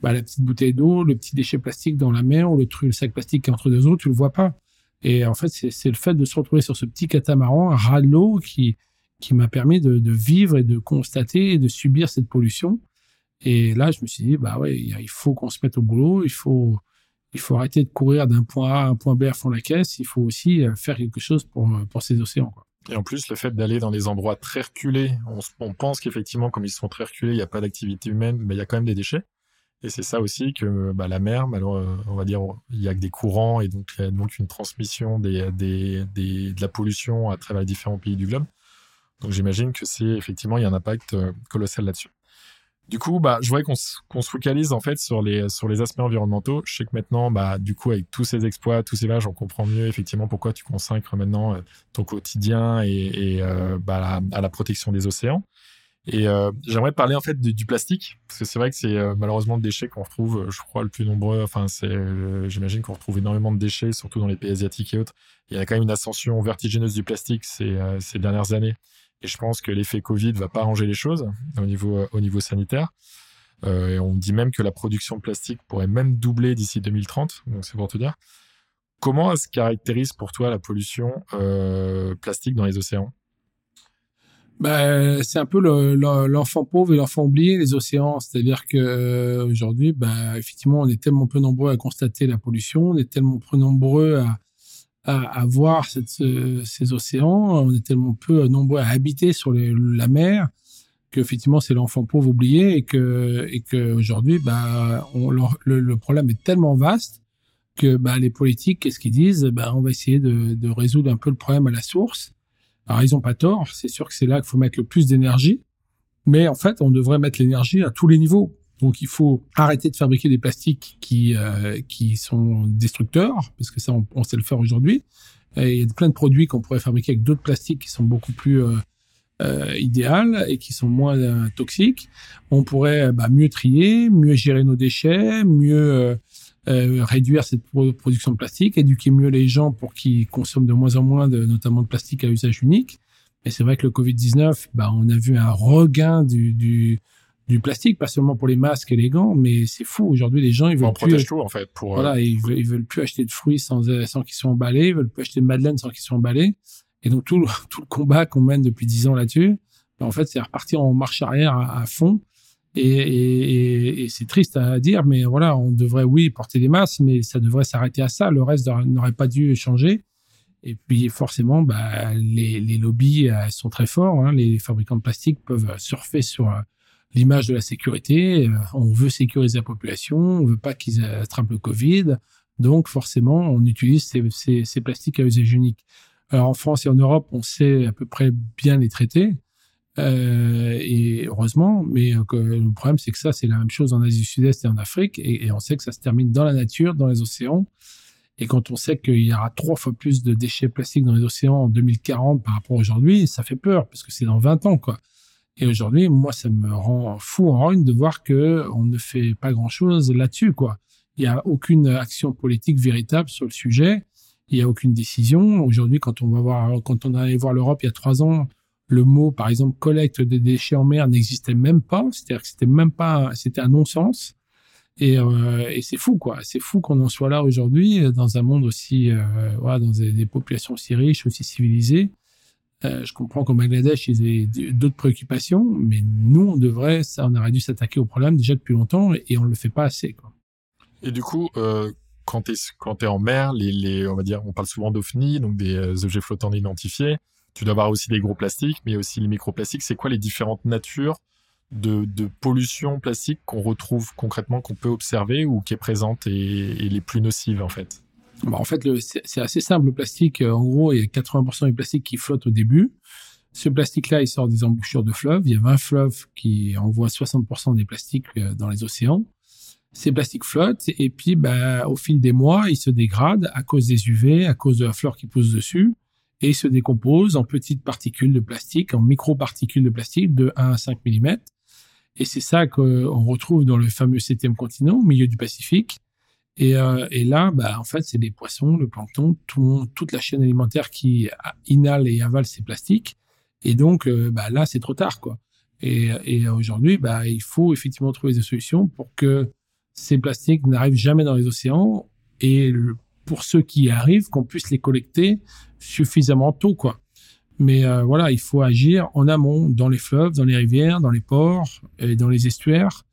bah, la petite bouteille d'eau, le petit déchet plastique dans la mer ou le, truc, le sac plastique entre deux eaux, tu le vois pas. Et en fait, c'est le fait de se retrouver sur ce petit catamaran, un ras de l'eau, qui, qui m'a permis de, de, vivre et de constater et de subir cette pollution. Et là, je me suis dit, bah ouais, il faut qu'on se mette au boulot, il faut, il faut arrêter de courir d'un point A à un point B à fond la caisse, il faut aussi euh, faire quelque chose pour, euh, pour ces océans. Et en plus, le fait d'aller dans des endroits très reculés, on, pense qu'effectivement, comme ils sont très reculés, il n'y a pas d'activité humaine, mais il y a quand même des déchets. Et c'est ça aussi que bah, la mer, on va dire, il y a que des courants et donc une transmission de la pollution à travers les différents pays du globe. Donc j'imagine que c'est effectivement il y a un impact euh, colossal là-dessus. Du coup, bah, je voudrais qu'on se focalise en fait sur les aspects environnementaux. Je sais que maintenant, bah, du coup, avec tous ces exploits, tous ces vaches, on comprend mieux effectivement pourquoi tu consacres maintenant euh, ton quotidien euh, bah, à la protection des océans. Et euh, j'aimerais parler en fait du plastique parce que c'est vrai que c'est malheureusement le déchet qu'on retrouve, je crois, le plus nombreux. Enfin, j'imagine qu'on retrouve énormément de déchets, surtout dans les pays asiatiques et autres. Il y a quand même une ascension vertigineuse du plastique ces dernières années, et je pense que l'effet Covid va pas arranger les choses au niveau au niveau sanitaire. et on dit même que la production de plastique pourrait même doubler d'ici 2030. Donc c'est pour te dire. Comment se caractérise pour toi la pollution plastique dans les océans? Bah, c'est un peu l'enfant pauvre et l'enfant oublié, les océans. C'est-à-dire que euh, aujourd'hui, bah, effectivement, on est tellement peu nombreux à constater la pollution, on est tellement peu nombreux à, à, à voir cette, ces océans, on est tellement peu nombreux à habiter sur les, la mer que effectivement c'est l'enfant pauvre oublié et que et que aujourd'hui bah on, le, le, problème est tellement vaste que bah les politiques qu'est-ce qu'ils disent? Bah on va essayer de, de résoudre un peu le problème à la source alors, ils ont pas tort. C'est sûr que c'est là qu'il faut mettre le plus d'énergie. Mais en fait, on devrait mettre l'énergie à tous les niveaux. Donc, il faut arrêter de fabriquer des plastiques qui, euh, qui sont destructeurs, parce que ça, on, sait le faire aujourd'hui. il y a plein de produits qu'on pourrait fabriquer avec d'autres plastiques qui sont beaucoup plus euh, euh, idéales et qui sont moins euh, toxiques. On pourrait bah, mieux trier, mieux gérer nos déchets, mieux réduire cette production de plastique, éduquer mieux les gens pour qu'ils consomment de moins en moins, de, notamment de plastique à usage unique. Mais c'est vrai que le Covid-19, bah, on a vu un regain du, du, plastique, pas seulement pour les masques et les gants, mais c'est fou. Aujourd'hui, les gens, ils veulent plus... tout, en fait. Pour, voilà, ils, veulent, ils veulent plus acheter de fruits sans, sans qu'ils soient emballés, ils veulent plus acheter de madeleine sans qu'ils soient emballés. Et donc, tout, tout le combat qu'on mène depuis dix ans là-dessus, bah, en fait, c'est repartir en marche arrière à, à fond et, et, et c'est triste à dire, mais voilà, on devrait, oui, porter des masques, mais ça devrait s'arrêter à ça. Le reste n'aurait pas dû changer. Et puis forcément, bah, les, les lobbies euh, sont très forts. Hein. Les fabricants de plastique peuvent surfer sur euh, l'image de la sécurité. Euh, on veut sécuriser la population, on veut pas qu'ils attrapent le Covid. Donc forcément, on utilise ces, plastiques à usage unique. Alors en France et en Europe, on sait à peu près bien les traiter. Euh, et heureusement, mais euh, le problème, c'est que ça, c'est la même chose en Asie du Sud-Est et en Afrique, et, et, on sait que ça se termine dans la nature, dans les océans. Et quand on sait qu'il y aura trois fois plus de déchets plastiques dans les océans en 2040 par rapport à aujourd'hui, ça fait peur, parce que c'est dans 20 ans, quoi. Et aujourd'hui, moi, ça me rend fou en rogne de voir que on ne fait pas grand-chose là-dessus, quoi. Il n'y a aucune action politique véritable sur le sujet. Il n'y a aucune décision. Aujourd'hui, quand on va voir, quand on allait voir l'Europe il y a trois ans, le mot, par exemple, collecte des déchets en mer n'existait même pas. C'est-à-dire que c'était même pas, c'était un non-sens. Et, euh, et c'est fou, quoi. C'est fou qu'on en soit là aujourd'hui dans un monde aussi, euh, dans des, populations aussi riches, aussi civilisées. Euh, je comprends qu'au Bangladesh, ils aient d'autres préoccupations, mais nous, on devrait, ça, on aurait dû s'attaquer au problème déjà depuis longtemps et, on le fait pas assez. Et du coup, euh, quand tu es, es en mer, on on parle souvent d'OVNI, donc des euh, objets flottants identifiés. Tu dois avoir aussi des gros plastiques, mais aussi les microplastiques. C'est quoi les différentes natures de pollution plastique qu'on retrouve concrètement, qu'on peut observer ou qui est présente et, les plus nocives en fait? Bah En fait, c'est assez simple. Le plastique, euh, en gros, il y a 80% du plastique qui flotte au début. Ce plastique-là, il sort des embouchures de fleuves. Il y a 20 fleuves qui envoient 60% des plastiques euh, dans les océans. Ces plastiques flottent et puis, bah, au fil des mois, ils se dégradent à cause des UV, à cause de la flore qui pousse dessus et se décompose en petites particules de plastique, en microparticules de plastique de 1 à 5 mm. Et c'est ça qu'on retrouve dans le fameux septième continent, au milieu du Pacifique. Et, euh, et là, bah, en fait, c'est des poissons, le plancton, tout, toute la chaîne alimentaire qui inhale et avale ces plastiques. Et donc, euh, bah, là, c'est trop tard, quoi. Et, et aujourd'hui, bah, il faut effectivement trouver des solutions pour que ces plastiques n'arrivent jamais dans les océans et pour ceux qui y arrivent, qu'on puisse les collecter suffisamment tôt, quoi. Mais euh, voilà, il faut agir en amont, dans les fleuves, dans les rivières, dans les ports et dans les estuaires.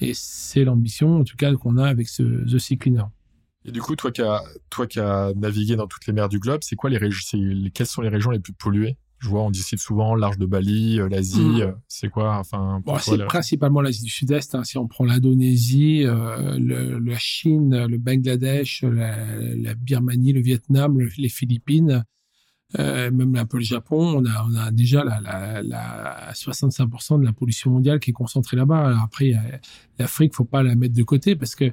Et c'est l'ambition, en tout cas, qu'on a avec ce The Sea Cleaner. Et du coup, toi qui as, toi qui as navigué dans toutes les mers du globe, c'est quoi les régions, quelles sont les régions les plus polluées? Je vois, on cite souvent l'arche de Bali, euh, l'Asie. Mm. euh, C'est quoi Enfin, Bon, c'est le- principalement l'Asie du Sud-Est. hein. Si on prend l'Indonésie, euh, la Chine, le Bangladesh, la, la Birmanie, le Vietnam, le- les Philippines, euh, même un peu le Japon, on a, on a déjà la, la, la 65% de la pollution mondiale qui est concentrée là-bas. Après, l'Afrique, faut pas la mettre de côté parce que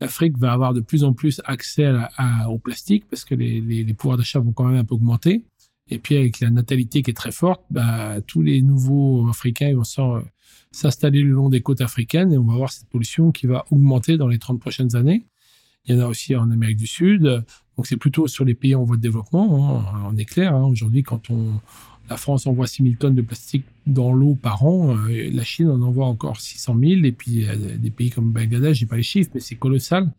l'Afrique va avoir de plus en plus accès à à- au plastique parce que les, les, les pouvoirs d'achat vont quand même un peu augmenter. Et puis avec la natalité qui est très forte, bah, tous les nouveaux Africains ils vont s'installer le long des côtes africaines et on va avoir cette pollution qui va augmenter dans les 30 prochaines années. Il y en a aussi en Amérique du Sud. Donc c'est plutôt sur les pays en voie de développement. hein. On est clair. hein. Aujourd'hui, quand on la France envoie 6 000 tonnes de plastique dans l'eau par an, euh, la Chine en envoie encore 600 000. Et puis euh, des pays comme Bangladesh, j'ai pas les chiffres, mais c'est colossal.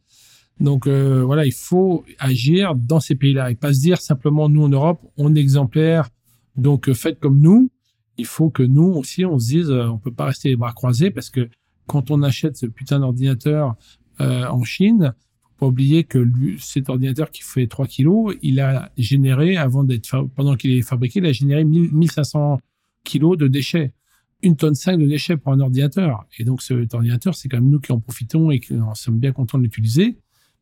Donc euh, voilà, il faut agir dans ces pays-là et pas se dire simplement nous en Europe, on est exemplaire, donc euh, faites comme nous. Il faut que nous aussi on se dise, euh, on peut pas rester les bras croisés parce que quand on achète ce putain d'ordinateur euh, en Chine, pas oublier que cet ordinateur qui fait 3 kilos, il a généré avant d'être pendant qu'il est fabriqué, il a généré 1000 1500 kilos de déchets. Une tonne 5 de déchets pour un ordinateur. Et donc, cet ordinateur, c'est quand même nous qui en profitons et qui en sommes bien contents de l'utiliser.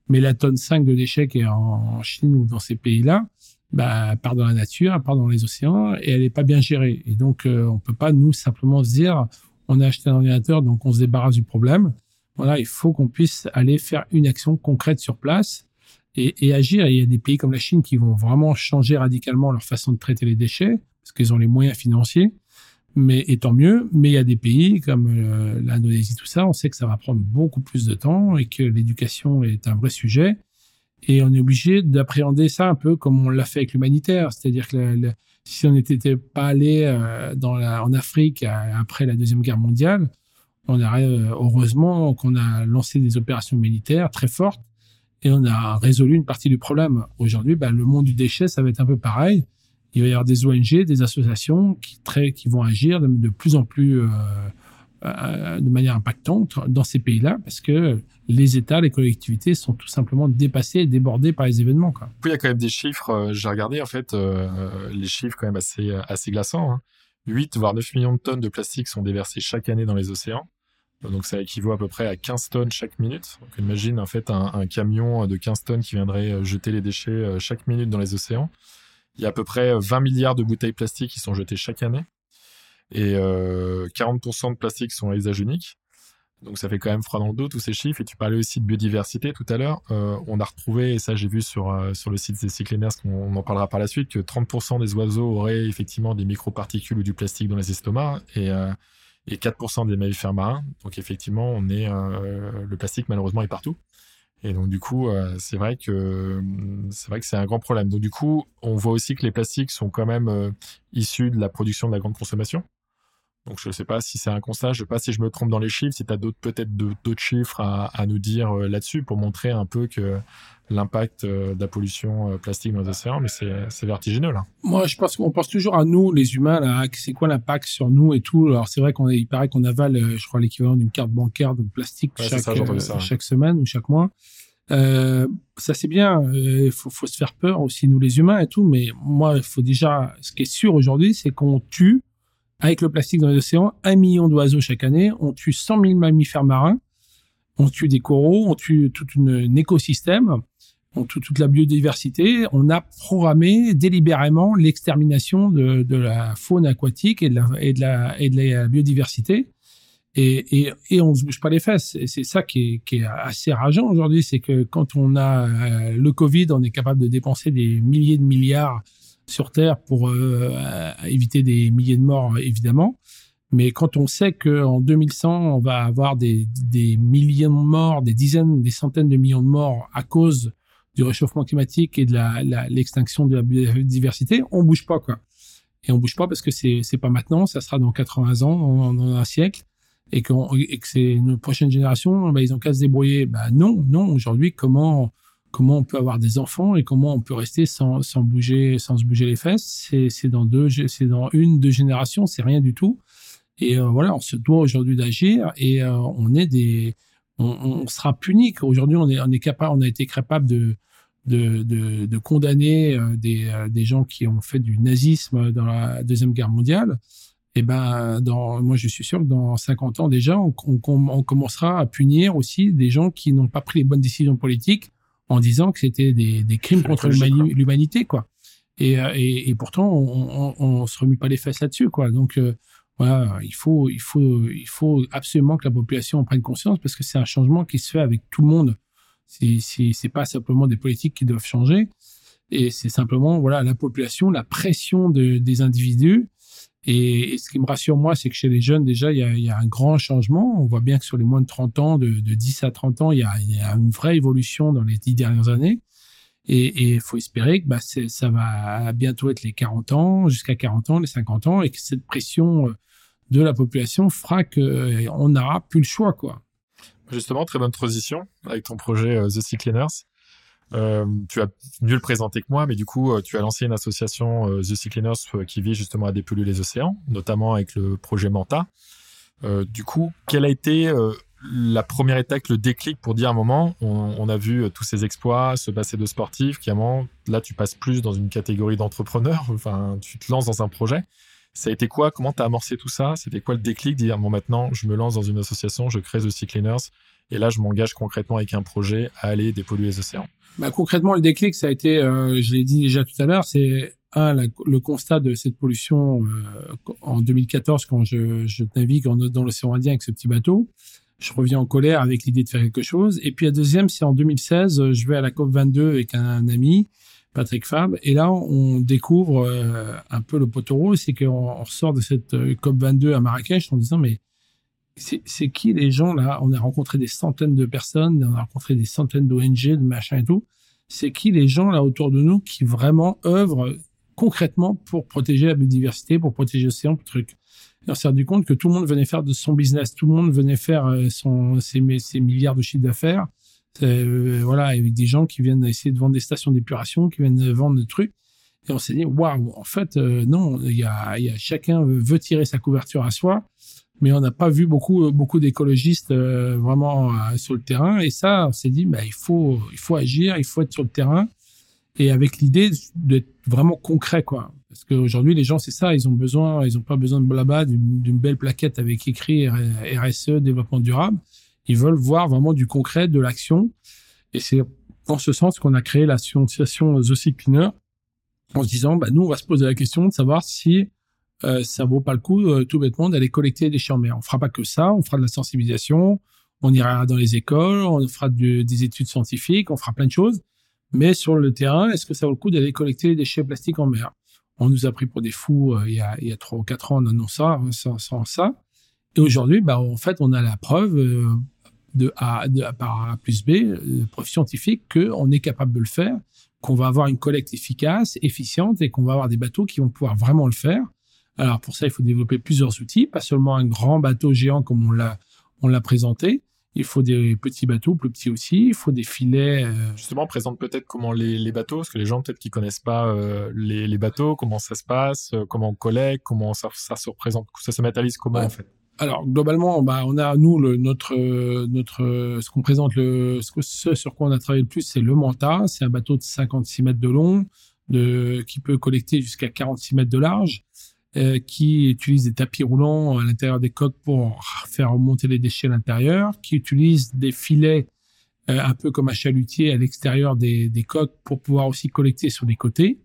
Mais la tonne 5 de déchets qui est en Chine ou dans ces pays-là, bah, part dans la nature, part dans les océans et elle n'est pas bien gérée. Et donc, euh, on peut pas, nous, simplement se dire, on a acheté un ordinateur, donc on se débarrasse du problème. Voilà, il faut qu'on puisse aller faire une action concrète sur place et, agir. Il y a des pays comme la Chine qui vont vraiment changer radicalement leur façon de traiter les déchets parce qu'ils ont les moyens financiers. Mais et tant mieux. Mais il y a des pays comme euh, l'Indonésie, tout ça, on sait que ça va prendre beaucoup plus de temps et que l'éducation est un vrai sujet. Et on est obligé d'appréhender ça un peu comme on l'a fait avec l'humanitaire, c'est-à-dire que si on n'était pas allé euh, dans la, en Afrique euh, après la deuxième guerre mondiale, on a euh, heureusement qu'on a lancé des opérations militaires très fortes et on a résolu une partie du problème. Aujourd'hui, bah, le monde du déchet, ça va être un peu pareil. Il va y avoir des ONG, des associations qui, vont agir de, plus en plus euh, euh, de manière impactante dans ces pays-là parce que les États, les collectivités sont tout simplement dépassés et débordés par les événements. Quoi. Coup, il y a quand même des chiffres, j'ai regardé en fait, les chiffres quand même assez, assez glaçants. Hein. 8 voire 9 millions de tonnes de plastique sont déversées chaque année dans les océans. Donc ça équivaut à peu près à 15 tonnes chaque minute. Donc imagine en fait un, camion de 15 tonnes qui viendrait euh, jeter les déchets euh, chaque minute dans les océans. Il y a à peu près 20 milliards de bouteilles plastiques qui sont jetées chaque année. Et euh, 40% de plastique sont à usage unique. Donc ça fait quand même froid dans le dos tous ces chiffres. Et tu parlais aussi de biodiversité tout à l'heure. Euh, on a retrouvé, et ça j'ai vu sur, euh, sur le site des Cycliners, qu'on on en parlera par la suite, que 30% des oiseaux auraient effectivement des microparticules ou du plastique dans les estomacs et, euh, et 4% des mammifères marins. Donc effectivement, on est, euh, le plastique malheureusement est partout. Et donc du coup, euh, c'est vrai que c'est vrai que c'est un grand problème. Donc du coup, on voit aussi que les plastiques sont quand même euh, issus de la production de la grande consommation. Donc je ne sais pas si c'est un constat, je ne sais pas si je me trompe dans les chiffres, si tu as d'autres peut-être d'autres chiffres à, à nous dire euh, là-dessus pour montrer un peu que l'impact euh, de la pollution euh, plastique dans les océans, mais c'est vertigineux là. Moi, je pense qu'on pense toujours à nous, les humains, là, c'est quoi l'impact sur nous et tout. Alors, c'est vrai qu'on il paraît qu'on avale, je crois, l'équivalent d'une carte bancaire de plastique Ouais, chaque, ça, j'ai entendu euh, ça, ouais. chaque semaine ou chaque mois. Euh, ça, c'est bien. Il faut, faut se faire peur aussi, nous, les humains et tout. Mais moi, il faut déjà, ce qui est sûr aujourd'hui, c'est qu'on tue, avec le plastique dans les océans, un million d'oiseaux chaque année. On tue 100 000 mammifères marins. On tue des coraux. On tue tout un écosystème. On tue toute la biodiversité. On a programmé délibérément l'extermination de, la faune aquatique et de la, biodiversité. Et, on se bouge pas les fesses. C'est ça qui est, qui est assez rageant aujourd'hui, c'est que quand on a euh, le Covid, on est capable de dépenser des milliers de milliards sur Terre pour euh, euh, éviter des milliers de morts, évidemment. Mais quand on sait qu'en 2100, on va avoir des, des millions de morts, des dizaines, des centaines de millions de morts à cause du réchauffement climatique et de l'extinction de la biodiversité, on bouge pas, quoi. Et on bouge pas parce que c'est, c'est pas maintenant, ça sera dans 80 ans, dans, un siècle et, qu'on, et que c'est nos prochaines générations, bah, ils ont qu'à se débrouiller. Bah non, non. Aujourd'hui, comment comment on peut avoir des enfants et comment on peut rester sans, sans bouger sans se bouger les fesses C'est dans deux, c'est dans une deux générations, c'est rien du tout. Et euh, voilà, on se doit aujourd'hui d'agir et euh, on est des, on, sera puni. Aujourd'hui, on est on est capable, on a été capable de de, de, condamner euh, des, des gens qui ont fait du nazisme dans la deuxième guerre mondiale, et eh ben, dans, moi, je suis sûr que dans 50 ans déjà, on commencera à punir aussi des gens qui n'ont pas pris les bonnes décisions politiques en disant que c'était des, des crimes contre l'humanité, quoi. Et, euh, et, et, pourtant, on, on, on, se remue pas les fesses là-dessus, quoi. Donc, voilà, il faut, il faut, il faut absolument que la population en prenne conscience parce que c'est un changement qui se fait avec tout le monde. C'est pas simplement des politiques qui doivent changer, et c'est simplement voilà la population, la pression de, des individus. Et, ce qui me rassure moi, c'est que chez les jeunes déjà il y a, un grand changement. On voit bien que sur les moins de 30 ans, de, de 10 à 30 ans, il y, a, une vraie évolution dans les dix dernières années. Et il faut espérer que bah, ça va bientôt être les 40 ans, jusqu'à 40 ans, les 50 ans, et que cette pression euh, de la population fera qu'on euh, n'aura plus le choix, quoi. Justement, très bonne transition avec ton projet euh, The Sea Cleaners. Euh, tu as mieux le présenter que moi, mais du coup, euh, tu as lancé une association The Sea Cleaners qui vise justement à dépolluer les océans, notamment avec le projet Manta. du coup, quelle a été la première étape, le déclic pour dire à un moment, on, a vu tous ces exploits se passer de sportifs, qui un moment, là, tu passes plus dans une catégorie d'entrepreneurs, enfin, tu te lances dans un projet. Ça a été quoi? Comment tu as amorcé tout ça? C'était quoi le déclic dire bon maintenant je me lance dans une association, je crée The Sea Cleaners et là je m'engage concrètement avec un projet à aller dépolluer les océans bah, concrètement le déclic ça a été, euh, je l'ai dit déjà tout à l'heure, c'est un le constat de cette pollution euh, en 2014 quand je, navigue dans l'océan Indien avec ce petit bateau. Je reviens en colère avec l'idée de faire quelque chose. Et puis la deuxième, c'est en 2016, je vais à la COP 22 avec un ami Patrick Fab. Et là, on découvre euh, un peu le poteau c'est qu'on ressort de cette COP 22 à Marrakech en disant, mais c'est qui les gens là? On a rencontré des centaines de personnes, on a rencontré des centaines d'ONG, de machin et tout. C'est qui les gens là autour de nous qui vraiment œuvrent concrètement pour protéger la biodiversité, pour protéger l'océan, pour truc? Et on s'est rendu compte que tout le monde venait faire de son business, tout le monde venait faire euh, son, ses, ses milliards de chiffres d'affaires euh, voilà, avec des gens qui viennent essayer de vendre des stations d'épuration, qui viennent vendre des trucs. Et on s'est dit, waouh, en fait, euh, non, il y a, y a, chacun veut tirer sa couverture à soi, mais on n'a pas vu beaucoup, beaucoup d'écologistes euh, vraiment sur le terrain. Et ça, on s'est dit, bah, il faut, il faut agir, il faut être sur le terrain, et avec l'idée d'être vraiment concret, quoi. Parce qu'aujourd'hui, les gens, c'est ça, ils ont besoin, ils n'ont pas besoin de blabla, d'une belle plaquette avec écrit RSE, développement durable. Ils veulent voir vraiment du concret, de l'action. Et c'est dans ce sens qu'on a créé l'association The Cleaner en se disant, bah, nous, on va se poser la question de savoir si euh, ça vaut pas le coup, euh, tout bêtement, d'aller collecter des en mer. On fera pas que ça, on fera de la sensibilisation, on ira dans les écoles, on fera des études scientifiques, on fera plein de choses. Mais sur le terrain, est-ce que ça vaut le coup d'aller collecter des déchets plastiques en mer? On nous a pris pour des fous euh, il, y a, il y a trois ou quatre ans, on annonce ça, sans, sans ça. Et aujourd'hui, bah, en fait, on a la preuve euh, de A, de par A plus B, euh, preuve scientifique qu'on est capable de le faire, qu'on va avoir une collecte efficace, efficiente et qu'on va avoir des bateaux qui vont pouvoir vraiment le faire. Alors pour ça, il faut développer plusieurs outils, pas seulement un grand bateau géant comme on l'a on l'a présenté. Il faut des petits bateaux, plus petits aussi. Il faut des filets. Euh, Justement, présente peut-être comment les, les, bateaux, parce que les gens peut-être qui connaissent pas euh, les, les, bateaux, comment ça se passe, comment on collecte, comment ça, ça se représente, ça se matérialise comment en fait? Alors globalement, bah, on a nous le, notre notre ce qu'on présente le ce, sur quoi on a travaillé le plus, c'est le Manta. C'est un bateau de 56 mètres de long, de qui peut collecter jusqu'à 46 mètres de large, euh, qui utilise des tapis roulants à l'intérieur des coques pour faire remonter les déchets à l'intérieur, qui utilise des filets euh, un peu comme un chalutier à l'extérieur des, des coques pour pouvoir aussi collecter sur les côtés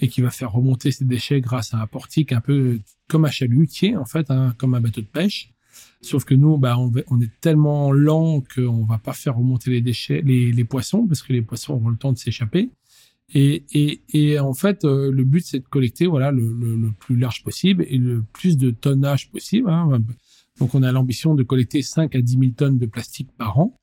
et qui va faire remonter ces déchets grâce à un portique un peu comme un chalutier en fait, hein, comme un bateau de pêche. Sauf que nous, bah, on, on est tellement lent qu'on va pas faire remonter les déchets, les, les, poissons, parce que les poissons auront le temps de s'échapper. Et, et, et, en fait, euh, le but, c'est de collecter voilà le, le, le, plus large possible et le plus de tonnage possible. Hein. Donc, on a l'ambition de collecter 5 à 10 000 tonnes de plastique par an.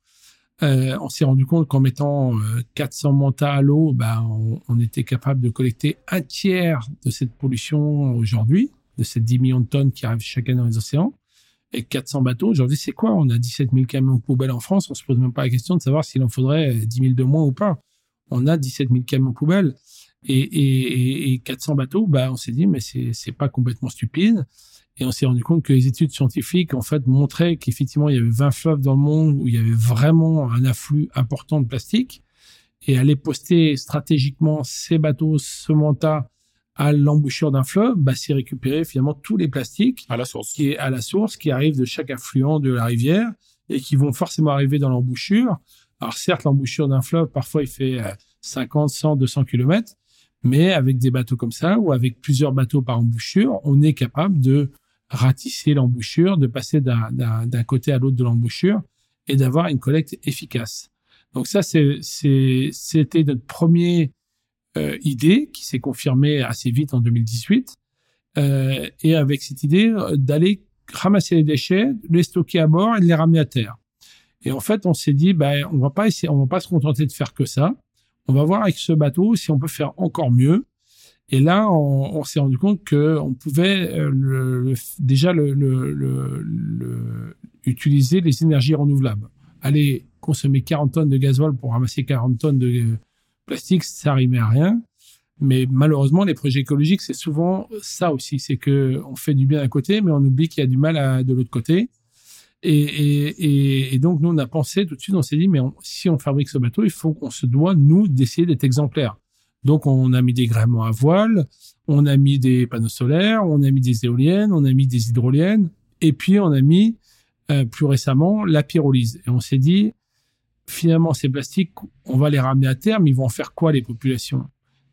Euh, on s'est rendu compte qu'en mettant 400 euh, mantas à l'eau, bah, on, était capable de collecter un tiers de cette pollution aujourd'hui, de ces 10 millions de tonnes qui arrivent chaque année dans les océans. Et 400 bateaux, aujourd'hui, c'est quoi? On a 17 000 camions poubelles en France. On se pose même pas la question de savoir s'il en faudrait 10 000 de moins ou pas. On a 17 000 camions poubelles et, et, et 400 bateaux. Bah, on s'est dit, mais c'est pas complètement stupide. Et on s'est rendu compte que les études scientifiques, en fait, montraient qu'effectivement, il y avait 20 fleuves dans le monde où il y avait vraiment un afflux important de plastique. et aller poster stratégiquement ces bateaux, ce manta à l'embouchure d'un fleuve, bah, c'est récupérer finalement tous les plastiques à la source, qui est à la source, qui arrivent de chaque affluent de la rivière et qui vont forcément arriver dans l'embouchure. Alors certes, l'embouchure d'un fleuve, parfois il fait 50, 100, 200 kilomètres, mais avec des bateaux comme ça ou avec plusieurs bateaux par embouchure, on est capable de ratisser l'embouchure, de passer d'un côté à l'autre de l'embouchure et d'avoir une collecte efficace. Donc ça, c'était notre première euh, idée qui s'est confirmée assez vite en 2018. Euh, et avec cette idée euh, d'aller ramasser les déchets, les stocker à bord et de les ramener à terre. Et en fait, on s'est dit, ben, on va va pas se contenter de faire que ça. On va voir avec ce bateau si on peut faire encore mieux. Et là, on, s'est rendu compte que on pouvait euh, déjà utiliser les énergies renouvelables. Aller consommer 40 tonnes de gasoil pour ramasser 40 tonnes de plastique, ça rimait à rien. Mais malheureusement, les projets écologiques, c'est souvent ça aussi. C'est que on fait du bien d'un côté, mais on oublie qu'il y a du mal de l'autre côté. Et, donc, nous, on a pensé tout de suite, on s'est dit, mais si on fabrique ce bateau, il faut qu'on se doit, nous, d'essayer d'être exemplaires. Donc, on a mis des gréements à voile, on a mis des panneaux solaires, on a mis des éoliennes, on a mis des hydroliennes, et puis on a mis euh, plus récemment la pyrolyse. Et on s'est dit, finalement, ces plastiques, on va les ramener à mais ils vont en faire quoi les populations?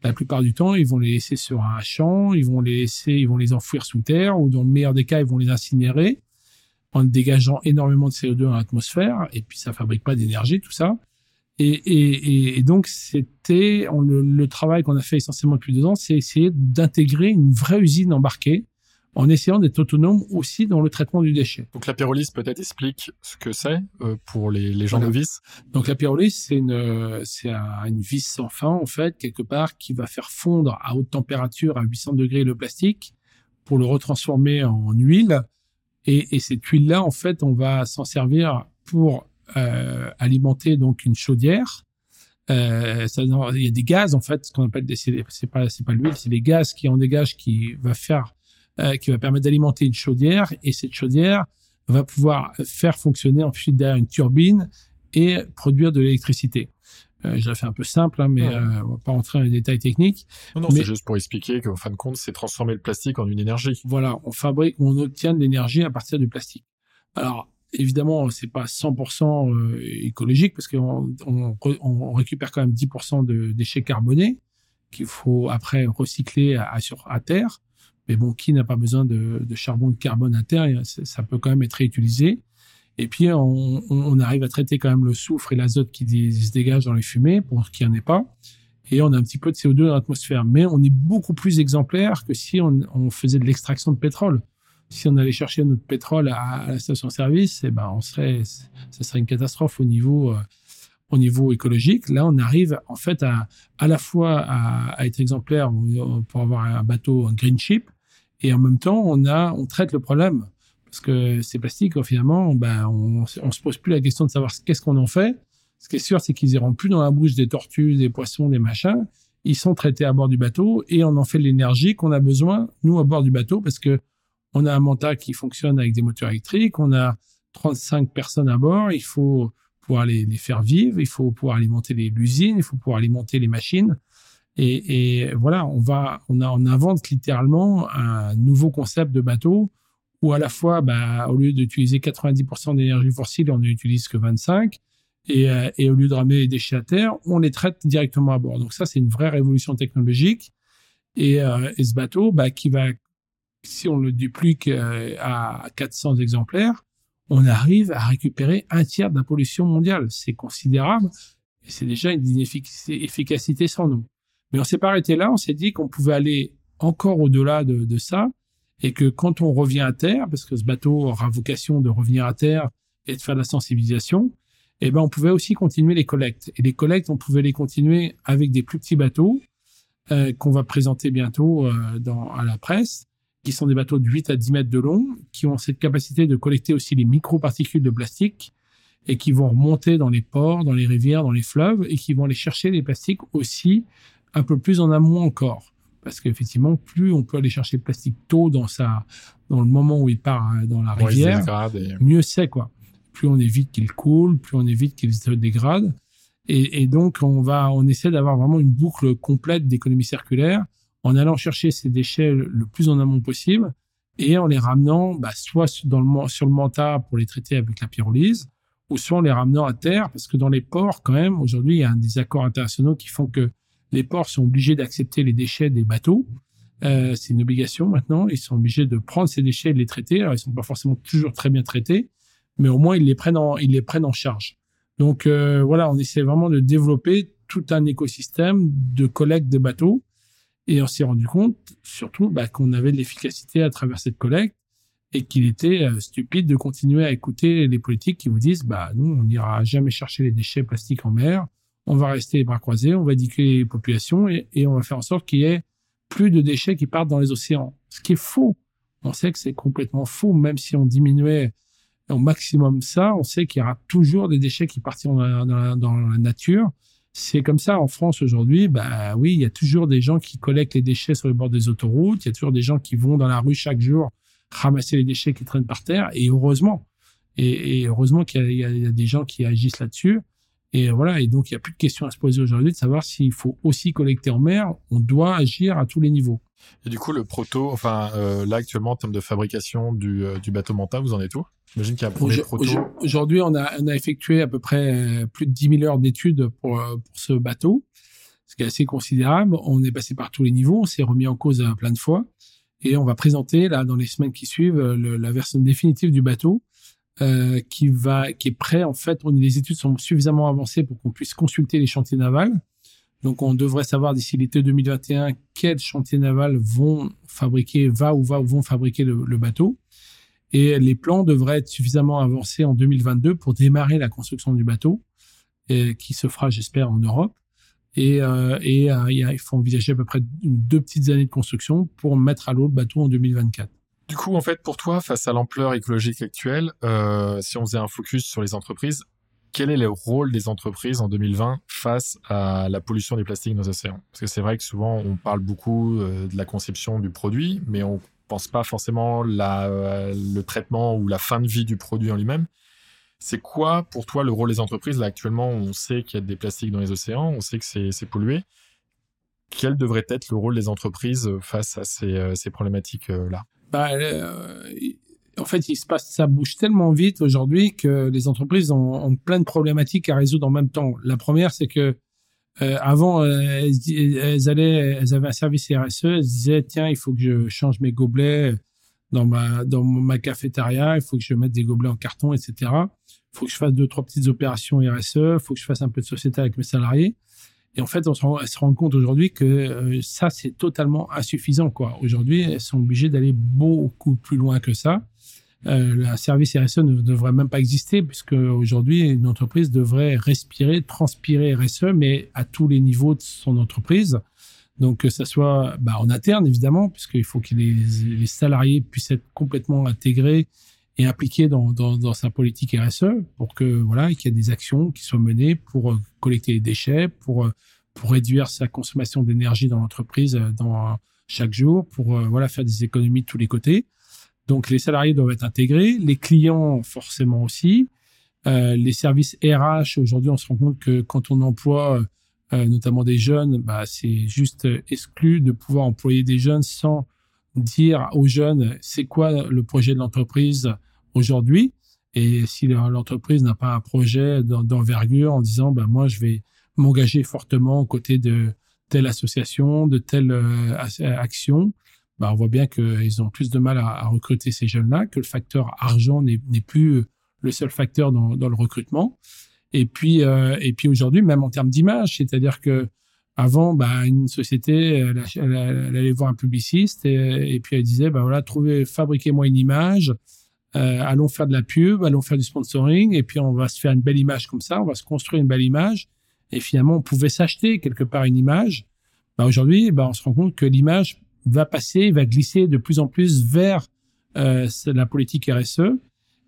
La plupart du temps, ils vont les laisser sur un champ, ils vont les laisser, ils vont les enfouir sous terre, ou dans le meilleur des cas, ils vont les incinérer en dégageant énormément de CO2 dans l'atmosphère, et puis ça fabrique pas d'énergie, tout ça. Et, et, et, donc, c'était le, le, travail qu'on a fait essentiellement depuis deux ans, c'est essayer d'intégrer une vraie usine embarquée en essayant d'être autonome aussi dans le traitement du déchet. Donc la pyrolyse peut-être explique ce que c'est euh, pour les, les gens voilà. novices. Donc la pyrolyse c'est une c'est une vis sans fin en fait quelque part qui va faire fondre à haute température à 800 degrés le plastique pour le retransformer en huile et, et cette huile là en fait on va s'en servir pour euh, alimenter donc une chaudière. Euh, il y a des gaz en fait, ce qu'on appelle des, c'est pas c'est pas l'huile, c'est les gaz qui en dégagent qui va faire euh, qui va permettre d'alimenter une chaudière et cette chaudière va pouvoir faire fonctionner ensuite derrière une turbine et produire de l'électricité. Euh, je l'ai fait un peu simple, hein, mais ouais. euh, on va pas rentrer dans les détails techniques. Non, non mais... c'est juste pour expliquer qu'en fin de compte, c'est transformer le plastique en une énergie. Voilà, on fabrique, on obtient de l'énergie à partir du plastique. Alors, évidemment, c'est pas 100% euh, écologique parce qu'on on, on, récupère quand même 10% de déchets carbonés qu'il faut après recycler à, à, sur, à terre. Mais bon, qui n'a pas besoin de, de, charbon de carbone à terre? Ça peut quand même être réutilisé. Et puis, on, on, arrive à traiter quand même le soufre et l'azote qui se dégagent dans les fumées pour qu'il n'y en ait pas. Et on a un petit peu de CO2 dans l'atmosphère. Mais on est beaucoup plus exemplaire que si on, faisait de l'extraction de pétrole si on allait chercher notre pétrole à, la station-service, eh ben, on serait, ça serait une catastrophe au niveau, euh, au niveau écologique. Là, on arrive en fait à, à la fois à, être exemplaire pour avoir un bateau, green ship, et en même temps, on a, on traite le problème parce que ces plastiques, finalement, ben, on, on se pose plus la question de savoir qu'est-ce qu'on en fait. Ce qui est sûr, c'est qu'ils iront plus dans la bouche des tortues, des poissons, des machins. Ils sont traités à bord du bateau et on en fait l'énergie qu'on a besoin, nous, à bord du bateau, parce que on a un Manta qui fonctionne avec des moteurs électriques, on a 35 personnes à bord, il faut pouvoir les, faire vivre, il faut pouvoir alimenter l'usine, il faut pouvoir alimenter les machines. Et, voilà, on invente littéralement un nouveau concept de bateau où à la fois, bah, au lieu d'utiliser 90% d'énergie fossile, on n'utilise que 25. Et, euh, et, au lieu de ramener les déchets à terre, on les traite directement à bord. Donc ça, c'est une vraie révolution technologique. Et, euh, ce bateau, bah, qui va si on le duplique euh, à 400 exemplaires, on arrive à récupérer un tiers de la pollution mondiale. C'est considérable et c'est déjà une efficacité sans nous. Mais on s'est pas arrêté là, on s'est dit qu'on pouvait aller encore au-delà de, de, ça et que quand on revient à terre, parce que ce bateau aura vocation de revenir à terre et de faire la sensibilisation, eh ben on pouvait aussi continuer les collectes. Et les collectes, on pouvait les continuer avec des plus petits bateaux euh, qu'on va présenter bientôt euh, dans, à la presse qui sont des bateaux de 8 à 10 mètres de long, qui ont cette capacité de collecter aussi les microparticules de plastique et qui vont remonter dans les ports, dans les rivières, dans les fleuves et qui vont aller chercher les plastiques aussi un peu plus en amont encore. Parce qu'effectivement, plus on peut aller chercher le plastique tôt dans sa, dans le moment où il part hein, dans la rivière, et... mieux c'est quoi. Plus on évite qu'il coule, plus on évite qu'il se dégrade. Et, et, donc, on va, on essaie d'avoir vraiment une boucle complète d'économie circulaire en allant chercher ces déchets le plus en amont possible et en les ramenant bah, soit dans le, sur le manta pour les traiter avec la pyrolyse, ou soit en les ramenant à terre, parce que dans les ports, quand même, aujourd'hui, il y a des accords internationaux qui font que les ports sont obligés d'accepter les déchets des bateaux. Euh, c'est une obligation maintenant. Ils sont obligés de prendre ces déchets et de les traiter. Alors, ils sont pas forcément toujours très bien traités, mais au moins, ils les prennent en, ils les prennent en charge. Donc, euh, voilà, on essaie vraiment de développer tout un écosystème de collecte de bateaux et on s'est rendu compte, surtout, bah, qu'on avait de l'efficacité à travers cette collecte et qu'il était euh, stupide de continuer à écouter les politiques qui vous disent, bah, nous, on n'ira jamais chercher les déchets plastiques en mer, on va rester les bras croisés, on va éduquer les populations et, on va faire en sorte qu'il y ait plus de déchets qui partent dans les océans. Ce qui est faux. On sait que c'est complètement faux, même si on diminuait au maximum ça, on sait qu'il y aura toujours des déchets qui partiront dans la, nature c'est comme ça en France aujourd'hui. Bah oui, il y a toujours des gens qui collectent les déchets sur les bords des autoroutes. Il y a toujours des gens qui vont dans la rue chaque jour ramasser les déchets qui traînent par terre. Et heureusement, et, heureusement qu'il y, a des gens qui agissent là-dessus. Et voilà. Et donc il n'y a plus de question à se poser aujourd'hui de savoir s'il faut aussi collecter en mer. On doit agir à tous les niveaux. Et du coup, le proto, enfin euh, là actuellement en termes de fabrication du, euh, du bateau Manta, vous en êtes où? J'imagine qu'il y a un premier proto. Aujourd'hui, on a, on a effectué à peu près euh, plus de 10 000 heures d'études pour, pour ce bateau, ce qui est assez considérable. On est passé par tous les niveaux, on s'est remis en cause plein de fois, et on va présenter là dans les semaines qui suivent la version définitive du bateau. Euh, qui va qui est prêt en fait les études sont suffisamment avancées pour qu'on puisse consulter les chantiers navals donc, on devrait savoir d'ici l'été 2021 quels chantiers navals vont fabriquer, va ou va ou vont fabriquer le, bateau. Et les plans devraient être suffisamment avancés en 2022 pour démarrer la construction du bateau, et, qui se fera, j'espère, en Europe. Et, euh, et euh, il faut envisager à peu près deux petites années de construction pour mettre à l'eau le bateau en 2024. Du coup, en fait, pour toi, face à l'ampleur écologique actuelle, euh, si on faisait un focus sur les entreprises, quel est le rôle des entreprises en 2020 face à la pollution des plastiques dans nos océans? Parce que c'est vrai que souvent on parle beaucoup euh, de la conception du produit, mais on pense pas forcément la, le traitement ou la fin de vie du produit en lui-même. C'est quoi pour toi le rôle des entreprises? Là actuellement, on sait qu'il y a des plastiques dans les océans, on sait que c'est pollué. Quel devrait être le rôle des entreprises face à ces, euh, ces problématiques-là bah, en fait, il se passe, ça bouge tellement vite aujourd'hui que les entreprises ont, plein de problématiques à résoudre en même temps. La première, c'est que euh, avant, euh, elles, elles avaient un service RSE, elles disaient tiens, il faut que je change mes gobelets dans ma dans ma cafétéria, il faut que je mette des gobelets en carton, etc. Il faut que je fasse deux trois petites opérations RSE, il faut que je fasse un peu de société avec mes salariés. Et en fait, on se rend, se rendent compte aujourd'hui que euh, ça, c'est totalement insuffisant. quoi. Aujourd'hui, elles sont obligées d'aller beaucoup plus loin que ça euh, un service RSE ne devrait même pas exister puisque aujourd'hui une entreprise devrait respirer, transpirer RSE, mais à tous les niveaux de son entreprise. Donc que ça soit bah, en interne évidemment, puisqu'il faut que les, les, salariés puissent être complètement intégrés et impliqués dans, dans, dans sa politique RSE pour que voilà qu'il y ait des actions qui soient menées pour euh, collecter les déchets, pour euh, pour réduire sa consommation d'énergie dans l'entreprise euh, dans chaque jour, pour voilà faire des économies de tous les côtés. Donc les salariés doivent être intégrés, les clients forcément aussi, les services RH. Aujourd'hui, on se rend compte que quand on emploie notamment des jeunes, bah, c'est juste exclu de pouvoir employer des jeunes sans dire aux jeunes c'est quoi le projet de l'entreprise aujourd'hui? Et si l'entreprise n'a pas un projet d'envergure en disant bah, moi je vais m'engager fortement aux côtés de telle association, de telle euh, action, bah, on voit bien qu'ils ont plus de mal à, recruter ces jeunes-là, que le facteur argent n'est plus le seul facteur dans, dans le recrutement. Et puis, euh, et puis aujourd'hui, même en termes d'image, c'est-à-dire que avant, bah, une société, elle, allait voir un publiciste et, puis elle disait, bah voilà, trouvez, fabriquez-moi une image, euh, allons faire de la pub, allons faire du sponsoring, et puis on va se faire une belle image comme ça, on va se construire une belle image. Et finalement, on pouvait s'acheter quelque part une image. Bah, aujourd'hui, bah, on se rend compte que l'image va passer, va glisser de plus en plus vers euh, la politique RSE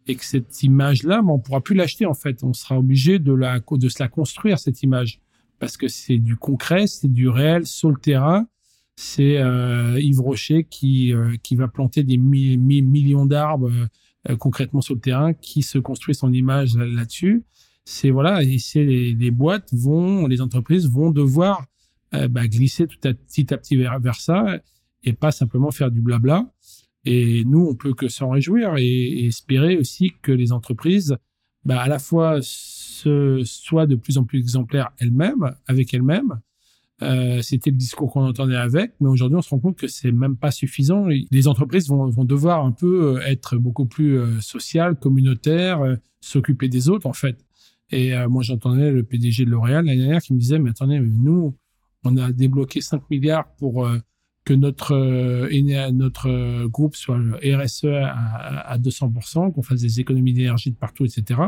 et que cette image-là, ben, on pourra plus l'acheter en fait. On sera obligé de la de se la construire cette image parce que c'est du concret, c'est du réel sur le terrain. C'est euh, Yves Rocher qui euh, qui va planter des millions d'arbres euh, concrètement sur le terrain, qui se construit son image là-dessus. c'est voilà, et c'est les, boîtes vont, les entreprises vont devoir bah, glisser tout à, petit à petit vers, vers, ça et pas simplement faire du blabla. Et nous, on peut que s'en réjouir et, espérer aussi que les entreprises, bah, à la fois se, soient de plus en plus exemplaires elles-mêmes, avec elles-mêmes, euh, c'était le discours qu'on entendait avec, mais aujourd'hui on se rend compte que c'est même pas suffisant. Les entreprises vont, vont devoir un peu euh, être beaucoup plus euh, sociales, communautaires, s'occuper des autres en fait. Et moi j'entendais le PDG de L'Oréal l'année dernière qui me disait mais attendez, nous on a débloqué 5 milliards pour que notre notre groupe soit RSE à, à 200%, qu'on fasse des économies d'énergie de partout, etc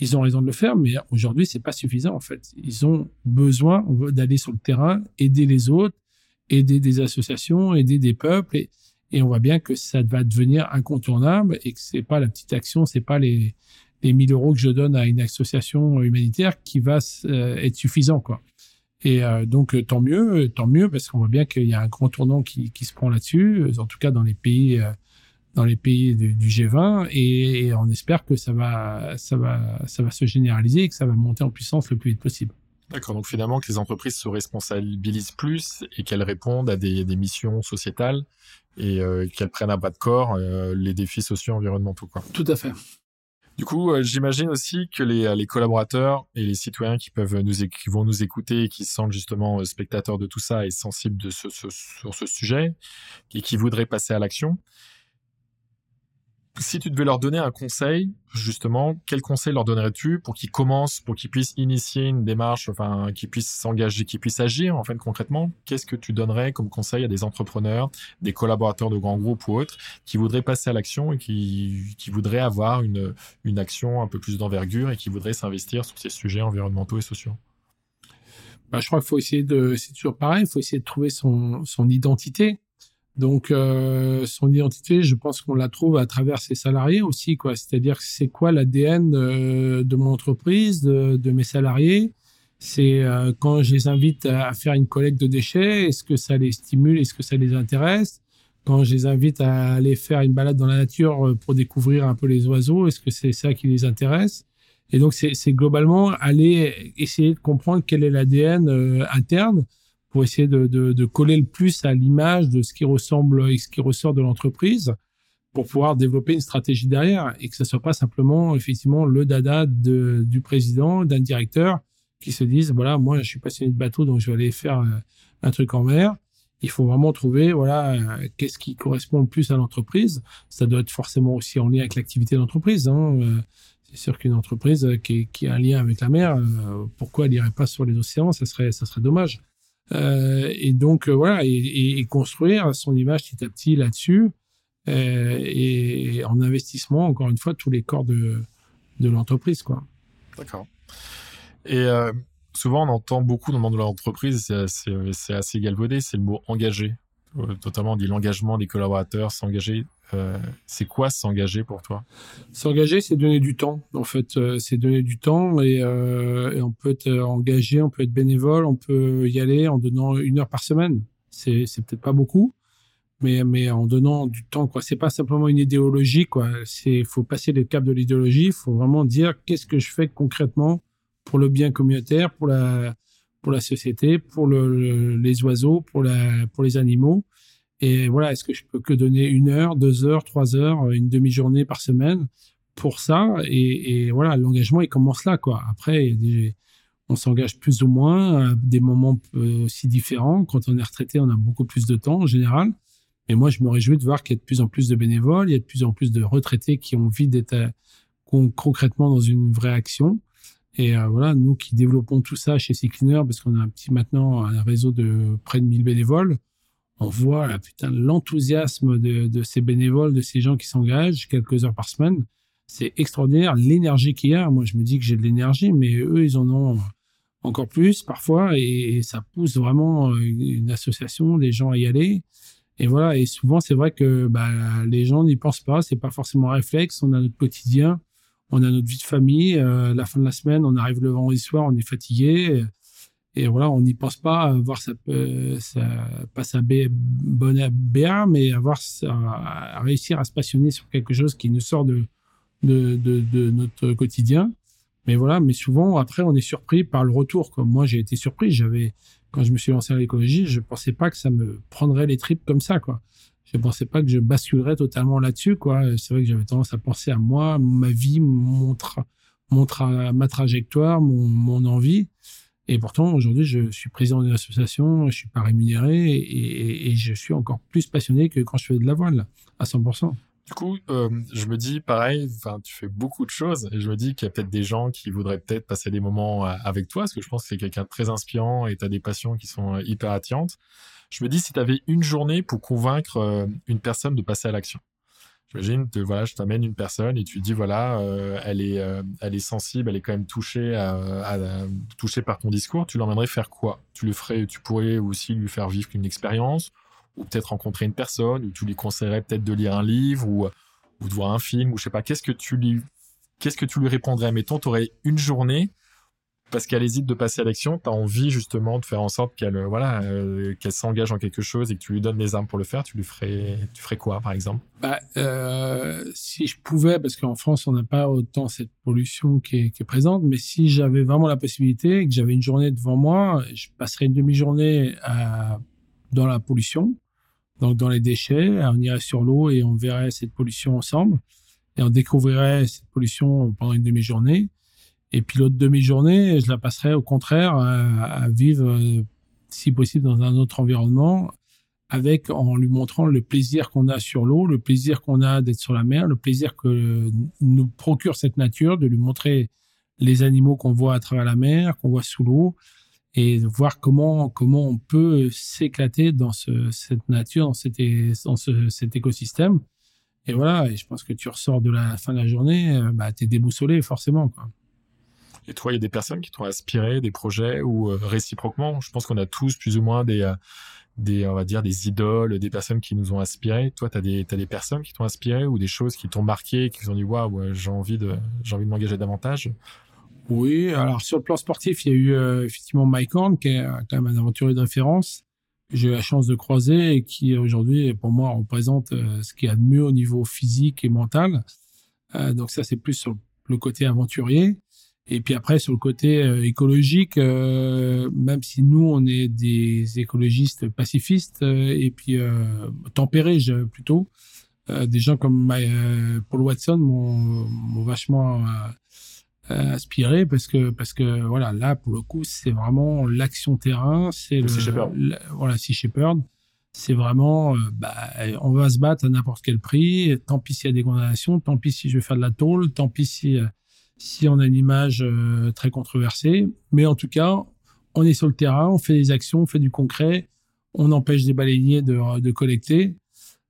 ils ont raison de le faire, mais aujourd'hui, c'est pas suffisant en fait. Ils ont besoin d'aller sur le terrain, aider les autres, aider des associations, aider des peuples, et, on voit bien que ça va devenir incontournable et que c'est pas la petite action, c'est pas les les 1000 euros que je donne à une association humanitaire qui va euh, être suffisant quoi. Et euh, donc tant mieux, tant mieux parce qu'on voit bien qu'il y a un grand tournant qui, se prend là-dessus, en tout cas dans les pays euh, dans les pays du, G20 et, on espère que ça va, ça va, ça va se généraliser et que ça va monter en puissance le plus vite possible. D'accord, donc finalement que les entreprises se responsabilisent plus et qu'elles répondent à des, des missions sociétales et euh, qu'elles prennent à bas de corps euh, les défis sociaux environnementaux. Quoi. Tout à fait. Du coup, euh, j'imagine aussi que les, les, collaborateurs et les citoyens qui peuvent nous qui vont nous écouter et qui se sentent justement spectateurs de tout ça et sensibles de ce, ce, sur ce sujet et qui voudraient passer à l'action, si tu devais leur donner un conseil, justement, quel conseil leur donnerais-tu pour qu'ils commencent, pour qu'ils puissent initier une démarche, enfin, qu'ils puissent s'engager, qu'ils puissent agir, en fait, concrètement? Qu'est-ce que tu donnerais comme conseil à des entrepreneurs, des collaborateurs de grands groupes ou autres, qui voudraient passer à l'action et qui, voudraient avoir une, une action un peu plus d'envergure et qui voudraient s'investir sur ces sujets environnementaux et sociaux? Bah, Je crois qu'il faut essayer de, c'est toujours pareil, il faut essayer de trouver son, son identité. Donc euh, son identité, je pense qu'on la trouve à travers ses salariés aussi, quoi. C'est-à-dire c'est quoi l'ADN de, mon entreprise, de, mes salariés? C'est euh, quand je les invite à, faire une collecte de déchets, est-ce que ça les stimule, est-ce que ça les intéresse? Quand je les invite à aller faire une balade dans la nature euh, pour découvrir un peu les oiseaux, est-ce que c'est ça qui les intéresse? Et donc c'est globalement aller essayer de comprendre quel est l'ADN interne pour essayer de, de, coller le plus à l'image de ce qui ressemble et ce qui ressort de l'entreprise pour pouvoir développer une stratégie derrière et que ce soit pas simplement effectivement le dada du président, d'un directeur qui se disent voilà moi je suis passionné de bateau donc je vais aller faire euh, un truc en mer. Il faut vraiment trouver voilà euh, qu'est-ce qui correspond le plus à l'entreprise. Ça doit être forcément aussi en lien avec l'activité de l'entreprise. Hein. Euh, c'est sûr qu'une entreprise qui, qui, a un lien avec la mer, pourquoi elle irait pas sur les océans Ça serait ça serait dommage. Euh, et donc euh, voilà, et, construire son image petit à petit là-dessus, euh, et en investissement encore une fois tous les corps de de l'entreprise quoi. D'accord. Et souvent on entend beaucoup dans le monde de l'entreprise, c'est assez galvaudé, c'est le mot engagé. Notamment on dit l'engagement des collaborateurs, s'engager. Euh, c'est quoi s'engager pour toi? S'engager, c'est donner du temps. En fait, euh, c'est donner du temps et, euh, on peut être engagé, on peut être bénévole, on peut y aller en donnant une heure par semaine. C'est, c'est peut-être pas beaucoup, mais, mais en donnant du temps. Quoi, c'est pas simplement une idéologie. Quoi, c'est, faut passer le cap de l'idéologie. Il faut vraiment dire qu'est-ce que je fais concrètement pour le bien communautaire, pour la pour la société, pour le, les oiseaux, pour la pour les animaux et voilà, est-ce que je peux que donner une heure, deux heures, trois heures, une demi-journée par semaine pour ça et, voilà, l'engagement il commence là quoi. Après, on s'engage plus ou moins à des moments aussi différents. Quand on est retraité, on a beaucoup plus de temps en général. Mais moi, je me réjouis de voir qu'il y a de plus en plus de bénévoles, il y a de plus en plus de retraités qui ont envie d'être euh, concrètement dans une vraie action. Et euh, voilà, nous qui développons tout ça chez Cycliner, parce qu'on a un petit maintenant un réseau de près de 1000 bénévoles, on voit là, putain, l'enthousiasme de, de, ces bénévoles, de ces gens qui s'engagent quelques heures par semaine. C'est extraordinaire l'énergie qu'il y a. Moi, je me dis que j'ai de l'énergie, mais eux, ils en ont encore plus parfois, et, ça pousse vraiment euh, une association, des gens à y aller. Et voilà. Et souvent, c'est vrai que bah, les gens n'y pensent pas. C'est pas forcément un réflexe. On a notre quotidien, on a notre vie de famille. Euh, la fin de la semaine, on arrive le vendredi soir, on est fatigué et voilà, on n'y pense pas à voir sa, sa pas sa bonne BA, mais avoir à, réussir à se passionner sur quelque chose qui nous sort de, de, notre quotidien Mais voilà, mais souvent, après, on est surpris par le retour. Comme moi, j'ai été surpris. J'avais, quand je me suis lancé à l'écologie, je pensais pas que ça me prendrait les tripes comme ça, quoi. Je pensais pas que je basculerais totalement là-dessus, quoi. C'est vrai que j'avais tendance à penser à moi, ma vie, mon, mon ma trajectoire, mon envie. Et pourtant, aujourd'hui, je suis président d'une association, je suis pas rémunéré et, je suis encore plus passionné que quand je fais de la voile, à 100%. Du coup, euh, je me dis pareil, tu fais beaucoup de choses et je me dis qu'il y a peut-être des gens qui voudraient peut-être passer des moments euh, avec toi parce que je pense que c'est quelqu'un de très inspirant et tu as des passions qui sont euh, hyper attirantes. Je me dis si tu avais une journée pour convaincre une personne de passer à l'action. J'imagine, voilà, je t'amène une personne et tu dis voilà, elle est, elle est sensible, elle est quand même touchée, à, touchée par ton discours. Tu l'emmènerais faire quoi? Tu le ferais, tu pourrais aussi lui faire vivre une expérience ou peut-être rencontrer une personne, ou tu lui conseillerais peut-être de lire un livre, ou, ou de voir un film, ou je sais pas, qu'est-ce que tu lui, qu'est-ce que tu lui répondrais? Mettons, tu aurais une journée, parce qu'elle hésite de passer à l'action, tu as envie justement de faire en sorte qu'elle voilà, euh, qu'elle s'engage en quelque chose et que tu lui donnes les armes pour le faire, tu lui ferais, tu ferais quoi, par exemple? Bah, euh, Si je pouvais, parce qu'en France, on n'a pas autant cette pollution qui est, qui est présente, mais si j'avais vraiment la possibilité et que j'avais une journée devant moi, je passerais une demi-journée dans la pollution, donc dans les déchets. On irait sur l'eau et on verrait cette pollution ensemble. Et on découvrirait cette pollution pendant une demi-journée. Et puis l'autre demi-journée, je la passerais au contraire à, vivre, euh, si possible, dans un autre environnement, avec en lui montrant le plaisir qu'on a sur l'eau, le plaisir qu'on a d'être sur la mer, le plaisir que nous procure cette nature, de lui montrer les animaux qu'on voit à travers la mer, qu'on voit sous l'eau, et voir comment comment on peut s'éclater dans ce, cette nature, dans, cet, écosystème. Et voilà, et je pense que tu ressors de la fin de la journée, euh, bah, tu es déboussolé forcément. Et toi, il y a des personnes qui t'ont inspiré, des projets ou euh, réciproquement? Je pense qu'on a tous plus ou moins des, euh, des, on va dire, des idoles, des personnes qui nous ont inspirés. Toi, tu as des, as des personnes qui t'ont inspiré ou des choses qui t'ont marqué, qui ont dit, waouh, j'ai envie de, j'ai envie de m'engager davantage? Oui, alors sur le plan sportif, il y a eu euh, effectivement Mike Horn, qui est quand même un aventurier de référence, que j'ai eu la chance de croiser et qui aujourd'hui, pour moi, représente ce qu'il y a de mieux au niveau physique et mental. donc ça, c'est plus sur le côté aventurier. Et puis après, sur le côté écologique, même si nous, on est des écologistes pacifistes et puis tempérés plutôt, des gens comme Paul Watson m'ont vachement euh, aspirer parce que parce que voilà là pour le coup c'est vraiment l'action terrain c'est le, voilà Sea Shepherd. C'est vraiment euh, bah, on va se battre à n'importe quel prix tant pis s'il y a des condamnations tant pis si je vais faire de la tôle tant pis si euh, si on a une image très controversée mais en tout cas on est sur le terrain on fait des actions on fait du concret on empêche des baleiniers de, de collecter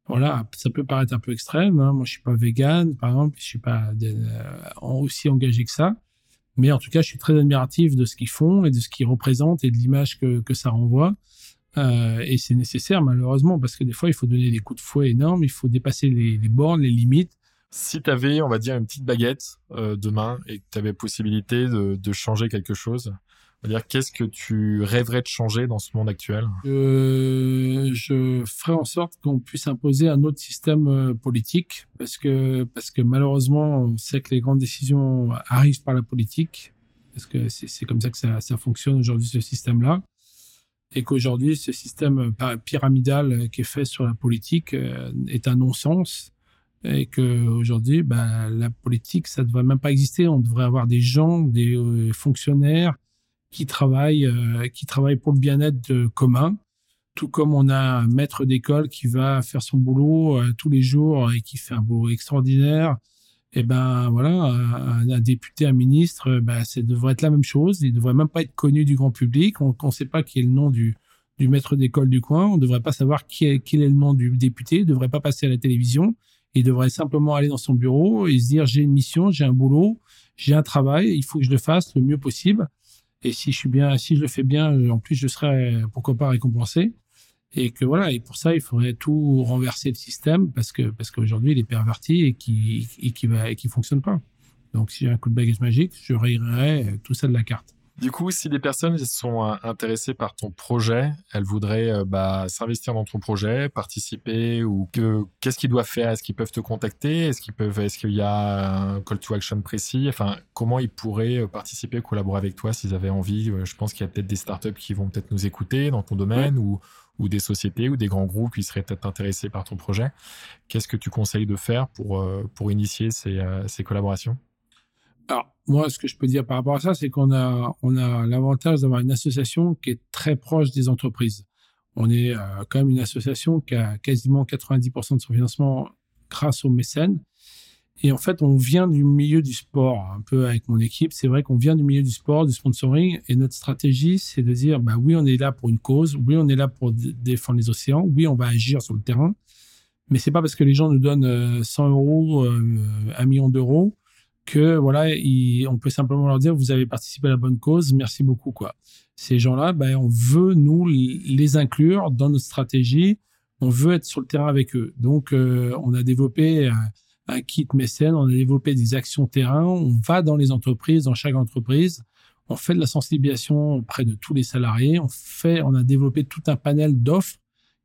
voilà, ça peut paraître un peu extrême. Hein. Moi, je suis pas vegan, par exemple, je suis pas euh, aussi engagé que ça. Mais en tout cas, je suis très admiratif de ce qu'ils font et de ce qu'ils représentent et de l'image que, que ça renvoie. Euh, et c'est nécessaire, malheureusement, parce que des fois, il faut donner des coups de fouet énormes, il faut dépasser les bornes, les limites. Si tu avais, on va dire, une petite baguette euh, demain et que tu avais possibilité de, de changer quelque chose, dire qu'est-ce que tu rêverais de changer dans ce monde actuel? Euh, Je ferais en sorte qu'on puisse imposer un autre système euh, politique, parce que parce que malheureusement, on sait que les grandes décisions arrivent par la politique, parce que c'est comme ça que ça, ça fonctionne aujourd'hui ce système-là, et qu'aujourd'hui ce système pyramidal qui est fait sur la politique euh, est un non-sens et que aujourd'hui, ben, la politique, ça ne devrait même pas exister. On devrait avoir des gens, des euh, fonctionnaires qui travaillent, euh, qui travaillent pour le bien-être commun. Tout comme on a un maître d'école qui va faire son boulot euh, tous les jours et qui fait un boulot extraordinaire. Et eh ben voilà, un, député, un ministre, ben, ça devrait être la même chose. Il devrait même pas être connu du grand public. On ne sait pas qui est le nom du, du maître d'école du coin. On ne devrait pas savoir qui quel est le nom du député. Il ne devrait pas passer à la télévision. Il devrait simplement aller dans son bureau et se dire j'ai une mission, j'ai un boulot, j'ai un travail, il faut que je le fasse le mieux possible. Et si je suis bien, si je le fais bien, en plus, je serai pourquoi pas récompensé. Et que voilà, et pour ça, il faudrait tout renverser le système parce que parce qu'aujourd'hui, il est perverti et qui et qui va et qui fonctionne pas. Donc, si j'ai un coup de baguette magique, je rayerais tout ça de la carte. Du coup, si des personnes sont euh, intéressées par ton projet, elles voudraient euh, bah, s'investir dans ton projet, participer, ou que qu'est-ce qu'ils doivent faire? Est-ce qu'ils peuvent te contacter? Est-ce qu'ils peuvent Est-ce qu'il y a un call to action précis? Enfin, comment ils pourraient euh, participer, collaborer avec toi s'ils avaient envie? Je pense qu'il y a peut-être des startups qui vont peut-être nous écouter dans ton domaine, ou ou des sociétés ou des grands groupes qui seraient peut-être intéressés par ton projet. Qu'est-ce que tu conseilles de faire pour pour initier ces, ces collaborations? Moi, ce que je peux dire par rapport à ça, c'est qu'on a, on a l'avantage d'avoir une association qui est très proche des entreprises. On est euh, quand même une association qui a quasiment 90% de son financement grâce aux mécènes. Et en fait, on vient du milieu du sport, un peu avec mon équipe. C'est vrai qu'on vient du milieu du sport, du sponsoring. Et notre stratégie, c'est de dire, bah oui, on est là pour une cause. Oui, on est là pour défendre les océans. Oui, on va agir sur le terrain. Mais c'est pas parce que les gens nous donnent 100 euh, euros, euh, un million d'euros, que voilà, on peut simplement leur dire vous avez participé à la bonne cause, merci beaucoup quoi. Ces gens-là, ben, on veut nous les inclure dans notre stratégie, on veut être sur le terrain avec eux. Donc euh, on a développé un, kit mécène, on a développé des actions terrain, on va dans les entreprises, dans chaque entreprise, on fait de la sensibilisation auprès de tous les salariés, on fait, on a développé tout un panel d'offres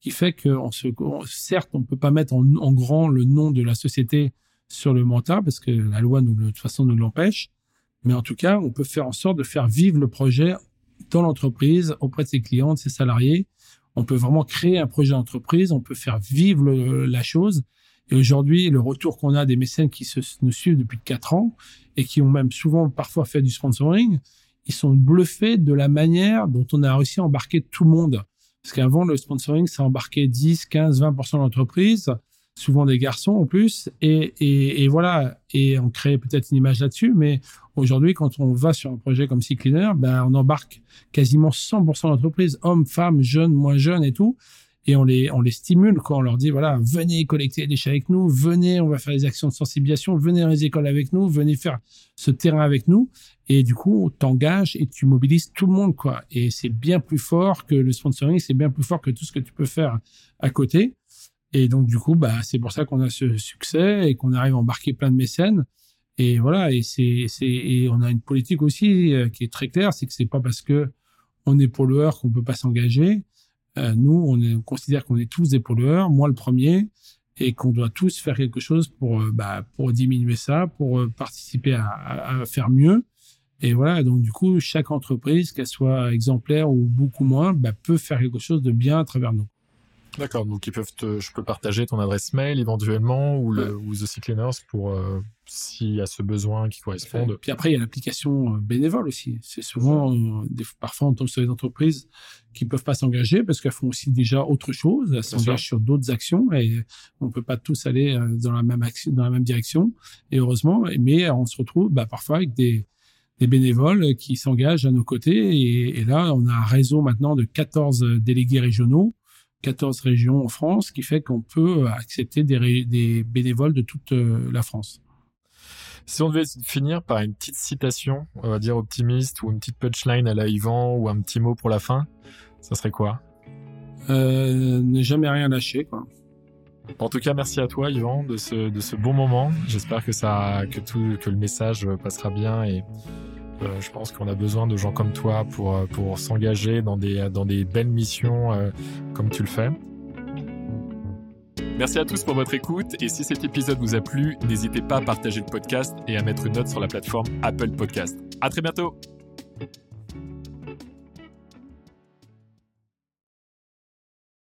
qui fait que on se, certes, on peut pas mettre en grand le nom de la société sur le mental parce que la loi nous, de toute façon nous l'empêche. Mais en tout cas, on peut faire en sorte de faire vivre le projet dans l'entreprise, auprès de ses clients, de ses salariés. On peut vraiment créer un projet d'entreprise, on peut faire vivre la chose. Et aujourd'hui, le retour qu'on a des mécènes qui se, nous suivent depuis quatre ans et qui ont même souvent parfois fait du sponsoring, ils sont bluffés de la manière dont on a réussi à embarquer tout le monde. Parce qu'avant, le sponsoring, ça embarquait 10, 15, 20% de l'entreprise souvent des garçons en plus. Et, et, voilà, et on crée peut-être une image là-dessus, mais aujourd'hui, quand on va sur un projet comme Sea Cleaner, ben, on embarque quasiment 100% d'entreprises, hommes, femmes, jeunes, moins jeunes et tout. Et on les, on les stimule quand on leur dit, voilà, venez collecter les déchets avec nous, venez, on va faire des actions de sensibilisation, venez dans les écoles avec nous, venez faire ce terrain avec nous. Et du coup, t'engages et tu mobilises tout le monde, quoi. Et c'est bien plus fort que le sponsoring, c'est bien plus fort que tout ce que tu peux faire à côté. Et donc, du coup, bah, c'est pour ça qu'on a ce succès et qu'on arrive à embarquer plein de mécènes. Et voilà, et c'est, c'est, on a une politique aussi euh, qui est très claire, c'est que c'est pas parce que on est pollueur qu'on peut pas s'engager. Euh, nous, on, considère qu'on est tous des pollueurs, moi le premier, et qu'on doit tous faire quelque chose pour, euh, bah, pour diminuer ça, pour participer à, à, faire mieux. Et voilà, donc du coup, chaque entreprise, qu'elle soit exemplaire ou beaucoup moins, bah, peut faire quelque chose de bien à travers nous. D'accord, donc ils peuvent te, je peux partager ton adresse mail éventuellement ou, le, ou The Sick Cleaners pour euh, s'il y a ce besoin qui corresponde. Puis après, il y a l'application euh, bénévole aussi. C'est souvent, euh, des, parfois on tombe sur des entreprises qui peuvent pas s'engager parce qu'elles font aussi déjà autre chose. Elles s'engagent sur d'autres actions et on peut pas tous aller euh, dans la même action, dans la même direction. Et heureusement, mais on se retrouve bah, parfois avec des, des bénévoles qui s'engagent à nos côtés. Et, et, là, on a un réseau maintenant de 14 délégués régionaux 14 régions en France, qui fait qu'on peut accepter des, des, bénévoles de toute euh, la France. Si on devait finir par une petite citation, on va dire optimiste, ou une petite punchline à la Yvan, ou un petit mot pour la fin, ça serait quoi? Euh, Ne jamais rien lâcher, quoi. En tout cas, merci à toi, Yvan, de ce, de ce bon moment. J'espère que ça, que tout, que le message passera bien et euh, je pense qu'on a besoin de gens comme toi pour, euh, pour s'engager dans des, belles missions euh, comme tu le fais. Merci à tous pour votre écoute et si cet épisode vous a plu, n'hésitez pas à partager le podcast et à mettre une note sur la plateforme Apple Podcast. À très bientôt!